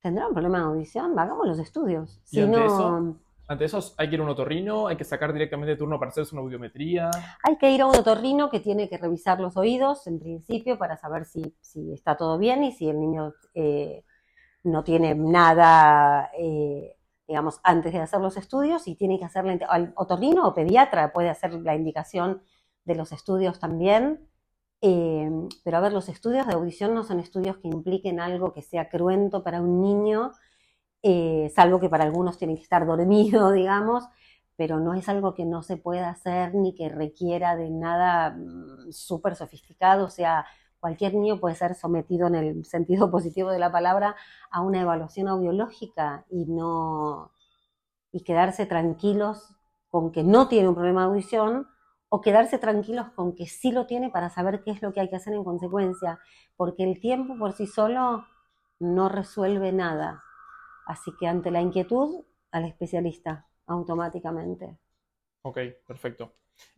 ¿tendrá un problema de audición? Hagamos los estudios. ¿Y Si no, eso? Ante eso, hay que ir a un otorrino, hay que sacar directamente turno para hacerse una audiometría. Hay que ir a un otorrino que tiene que revisar los oídos en principio para saber si, si está todo bien y si el niño eh, no tiene nada, eh, digamos, antes de hacer los estudios y tiene que hacerle al otorrino o pediatra puede hacer la indicación de los estudios también. Eh, pero a ver, los estudios de audición no son estudios que impliquen algo que sea cruento para un niño, eh, salvo que para algunos tienen que estar dormido, digamos, pero no es algo que no se pueda hacer ni que requiera de nada mm, súper sofisticado, o sea, cualquier niño puede ser sometido en el sentido positivo de la palabra a una evaluación audiológica y no y quedarse tranquilos con que no tiene un problema de audición o quedarse tranquilos con que sí lo tiene para saber qué es lo que hay que hacer en consecuencia, porque el tiempo por sí solo no resuelve nada. Así que ante la inquietud, al especialista, automáticamente. Ok, perfecto.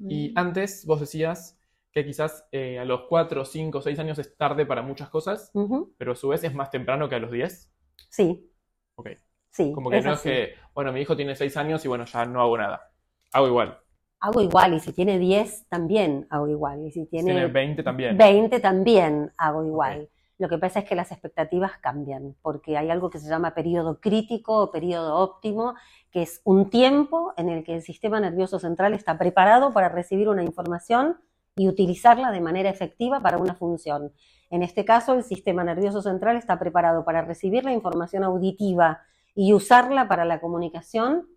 Y antes vos decías que quizás eh, a los 4, 5, 6 años es tarde para muchas cosas, Ujú, pero a su vez es más temprano que a los 10. Sí, Ok. sí. Como que es no así. es que, bueno, mi hijo tiene 6 años y bueno, ya no hago nada. Hago igual. Hago igual, y si tiene 10 también hago igual, y si Si tiene, tiene 20 también. 20 también hago igual. Lo que pasa es que las expectativas cambian, porque hay algo que se llama periodo crítico o periodo óptimo, que es un tiempo en el que el sistema nervioso central está preparado para recibir una información y utilizarla de manera efectiva para una función. En este caso, el sistema nervioso central está preparado para recibir la información auditiva y usarla para la comunicación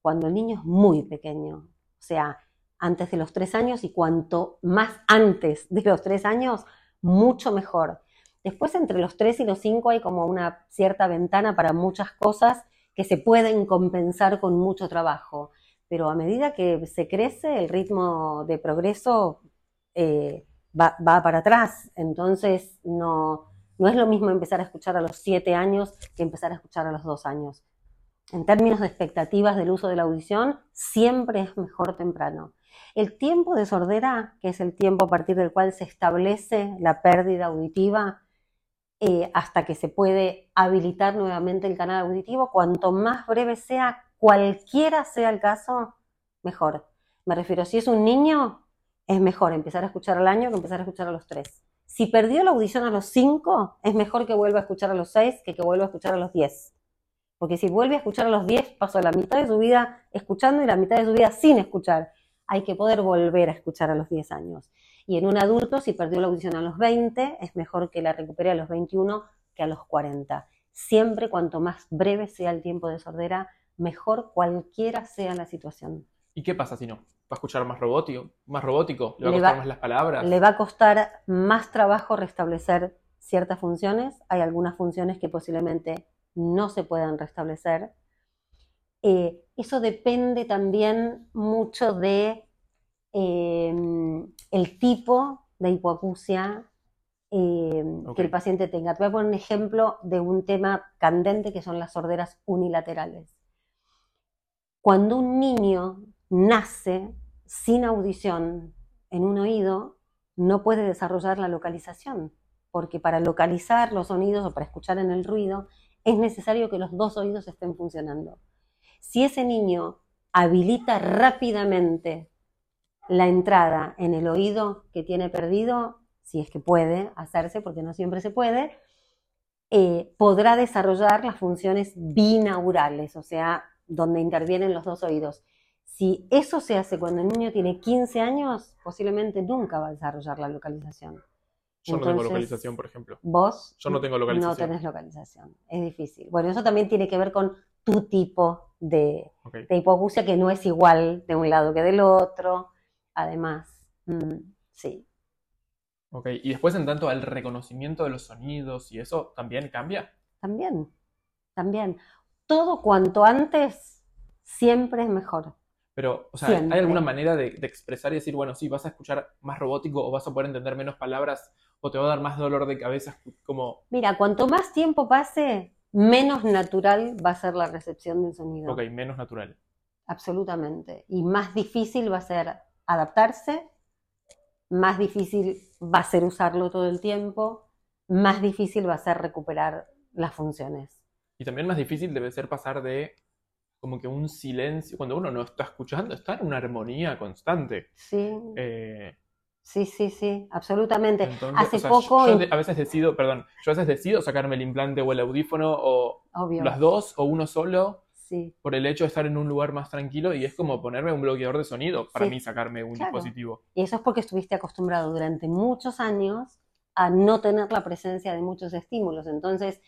cuando el niño es muy pequeño, o sea, antes de los tres años y cuanto más antes de los tres años, mucho mejor. Después, entre los tres y los cinco hay como una cierta ventana para muchas cosas que se pueden compensar con mucho trabajo, pero a medida que se crece, el ritmo de progreso eh, va, para atrás, entonces no, no es lo mismo empezar a escuchar a los siete años que empezar a escuchar a los dos años. En términos de expectativas del uso de la audición, siempre es mejor temprano. El tiempo de sordera, que es el tiempo a partir del cual se establece la pérdida auditiva, eh, hasta que se puede habilitar nuevamente el canal auditivo, cuanto más breve sea, cualquiera sea el caso, mejor. Me refiero, si es un niño, es mejor empezar a escuchar al año que empezar a escuchar a los tres. Si perdió la audición a los cinco, es mejor que vuelva a escuchar a los seis que que vuelva a escuchar a los diez. Porque si vuelve a escuchar a los 10, pasó la mitad de su vida escuchando y la mitad de su vida sin escuchar. Hay que poder volver a escuchar a los 10 años. Y en un adulto, si perdió la audición a los 20, es mejor que la recupere a los 21 que a los 40. Siempre cuanto más breve sea el tiempo de sordera, mejor cualquiera sea la situación. ¿Y qué pasa si no? ¿Va a escuchar más robótico? ¿Más robótico? ¿Le va a costar va- más las palabras? Le va a costar más trabajo restablecer ciertas funciones. Hay algunas funciones que posiblemente no se puedan restablecer. Eh, eso depende también mucho de eh, el tipo de hipoacusia eh, Ok. que el paciente tenga. Te voy a poner un ejemplo de un tema candente que son las sorderas unilaterales. Cuando un niño nace sin audición en un oído, no puede desarrollar la localización, porque para localizar los sonidos o para escuchar en el ruido es necesario que los dos oídos estén funcionando. Si ese niño habilita rápidamente la entrada en el oído que tiene perdido, si es que puede hacerse, porque no siempre se puede, eh, podrá desarrollar las funciones binaurales, o sea, donde intervienen los dos oídos. Si eso se hace cuando el niño tiene 15 años, posiblemente nunca va a desarrollar la localización. Yo no tengo localización, por ejemplo. Vos Yo no tengo no localización. tenés localización, es difícil. Bueno, eso también tiene que ver con tu tipo de, Ok. de hipoacusia que no es igual de un lado que del otro. Además, mm, sí. Ok, y después en tanto al reconocimiento de los sonidos y eso también cambia. También, también. Todo cuanto antes siempre es mejor. Pero, o sea, Siempre. ¿hay alguna manera de, de expresar y decir, bueno, sí, vas a escuchar más robótico o vas a poder entender menos palabras o te va a dar más dolor de cabeza? Como, Mira, cuanto más tiempo pase, menos natural va a ser la recepción del sonido. ok, menos natural. Absolutamente. Y más difícil va a ser adaptarse, más difícil va a ser usarlo todo el tiempo, más difícil va a ser recuperar las funciones. Y también más difícil debe ser pasar de como que un silencio, cuando uno no está escuchando, está en una armonía constante. Sí, Eh, sí, sí, sí, absolutamente. entonces, Hace o sea, poco, yo de- a veces decido, perdón, yo a veces decido sacarme el implante o el audífono o obvio, las dos o uno solo sí, por el hecho de estar en un lugar más tranquilo y es como ponerme un bloqueador de sonido para Sí. mí sacarme un Claro. dispositivo. Y eso es porque estuviste acostumbrado durante muchos años a no tener la presencia de muchos estímulos. Entonces,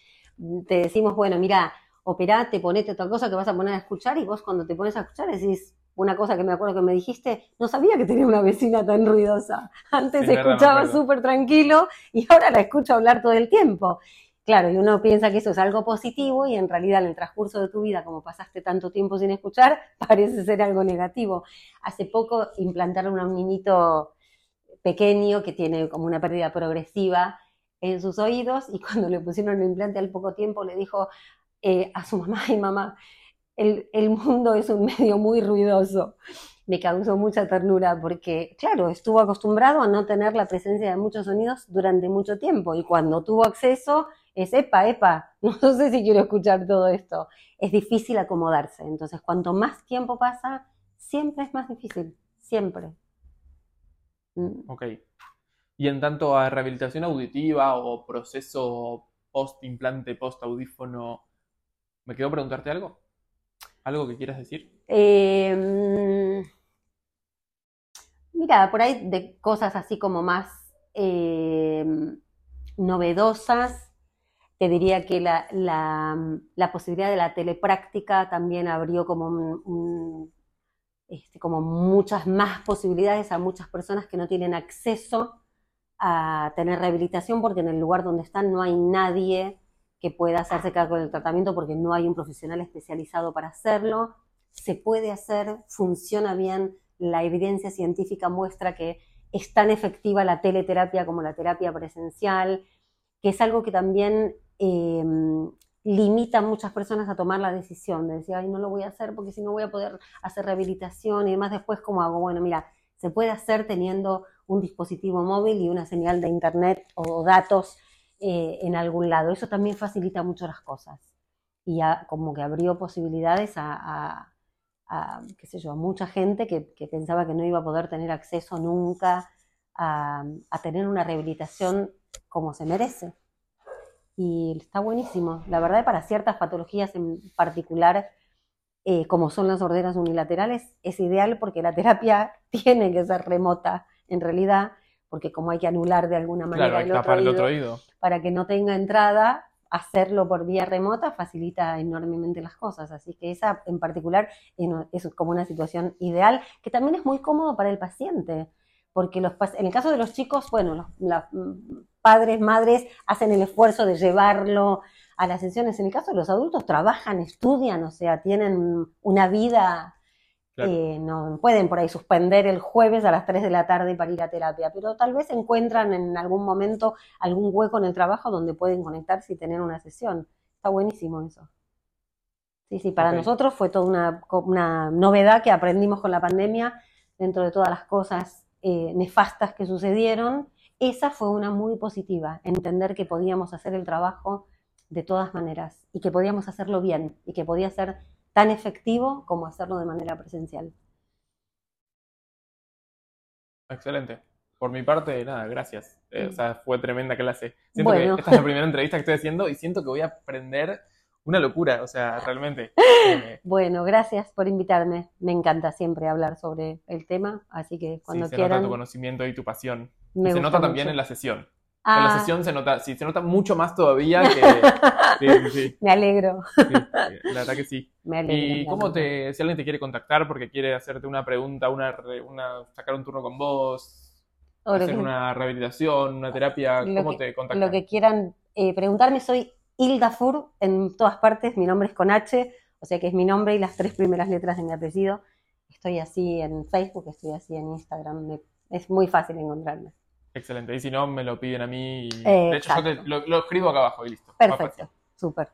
te decimos, bueno, mira, operate, ponete otra cosa que vas a poner a escuchar y vos cuando te pones a escuchar decís una cosa que me acuerdo que me dijiste, no sabía que tenía una vecina tan ruidosa. Antes escuchaba acuerdo. súper tranquilo y ahora la escucho hablar todo el tiempo. Claro, y uno piensa que eso es algo positivo y en realidad en el transcurso de tu vida, como pasaste tanto tiempo sin escuchar, parece ser algo negativo. Hace poco implantaron a un niñito pequeño que tiene como una pérdida progresiva en sus oídos y cuando le pusieron el implante al poco tiempo le dijo eh, a su mamá, ay mamá, el, el mundo es un medio muy ruidoso. Me causó mucha ternura porque, claro, estuvo acostumbrado a no tener la presencia de muchos sonidos durante mucho tiempo y cuando tuvo acceso es, epa, epa, no sé si quiero escuchar todo esto. Es difícil acomodarse, entonces cuanto más tiempo pasa, siempre es más difícil, siempre. Mm. Ok. Y en tanto a rehabilitación auditiva o proceso post-implante, post-audífono, ¿me quedó preguntarte algo? ¿Algo que quieras decir? Eh, mira, por ahí de cosas así como más eh, novedosas, te diría que la, la- la posibilidad de la telepráctica también abrió como, un- un- este, como muchas más posibilidades a muchas personas que no tienen acceso a tener rehabilitación porque en el lugar donde están no hay nadie que pueda hacerse cargo del tratamiento porque no hay un profesional especializado para hacerlo. Se puede hacer, funciona bien, la evidencia científica muestra que es tan efectiva la teleterapia como la terapia presencial, que es algo que también eh, limita a muchas personas a tomar la decisión de decir, ay, no lo voy a hacer porque si no voy a poder hacer rehabilitación y demás después, ¿cómo hago? Bueno, mira, se puede hacer teniendo un dispositivo móvil y una señal de internet o datos eh, en algún lado. Eso también facilita mucho las cosas. Y ya como que abrió posibilidades a, qué sé yo, a mucha gente que, pensaba que no iba a poder tener acceso nunca a tener una rehabilitación como se merece. Y está buenísimo. La verdad, para ciertas patologías en particular, eh, como son las sorderas unilaterales, es ideal porque la terapia tiene que ser remota en realidad, porque como hay que anular de alguna manera Claro, hay el que otro tapar el oído otro oído. para que no tenga entrada, hacerlo por vía remota facilita enormemente las cosas. Así que esa en particular es como una situación ideal, que también es muy cómodo para el paciente, porque los, en el caso de los chicos, bueno, los, los padres, madres hacen el esfuerzo de llevarlo a las sesiones. En el caso de los adultos, trabajan, estudian, o sea, tienen una vida eh, no pueden por ahí suspender el jueves a las 3 de la tarde para ir a terapia, pero tal vez encuentran en algún momento algún hueco en el trabajo donde pueden conectarse y tener una sesión. Está buenísimo eso. Sí, sí, para nosotros fue toda una, una, novedad que aprendimos con la pandemia, dentro de todas las cosas eh, nefastas que sucedieron. Esa fue una muy positiva, entender que podíamos hacer el trabajo de todas maneras y que podíamos hacerlo bien y que podía ser tan efectivo como hacerlo de manera presencial. Excelente. Por mi parte, nada, gracias. Eh, o sea, fue tremenda clase. Siento que esta es la primera entrevista que estoy haciendo y siento que voy a aprender una locura, o sea, realmente. Eh, bueno, gracias por invitarme. Me encanta siempre hablar sobre el tema, así que cuando sí, se quieran. Nota tu conocimiento y tu pasión. se nota también en la sesión. En la ah. sesión se nota, sí, se nota mucho más todavía que... sí, sí, Me alegro. la verdad que sí. Me alegro, ¿Y cómo te, si alguien te quiere contactar porque quiere hacerte una pregunta, una, una sacar un turno con vos, hacer una rehabilitación, una terapia, ¿cómo te contactan? Lo que quieran eh, preguntarme, soy Hilda Fur en todas partes, mi nombre es con H, o sea que es mi nombre y las tres primeras letras de mi apellido. Estoy así en Facebook, estoy así en Instagram, es muy fácil encontrarme. Excelente. Y si no, me lo piden a mí. de hecho, yo lo, escribo acá abajo y listo. Perfecto. Súper.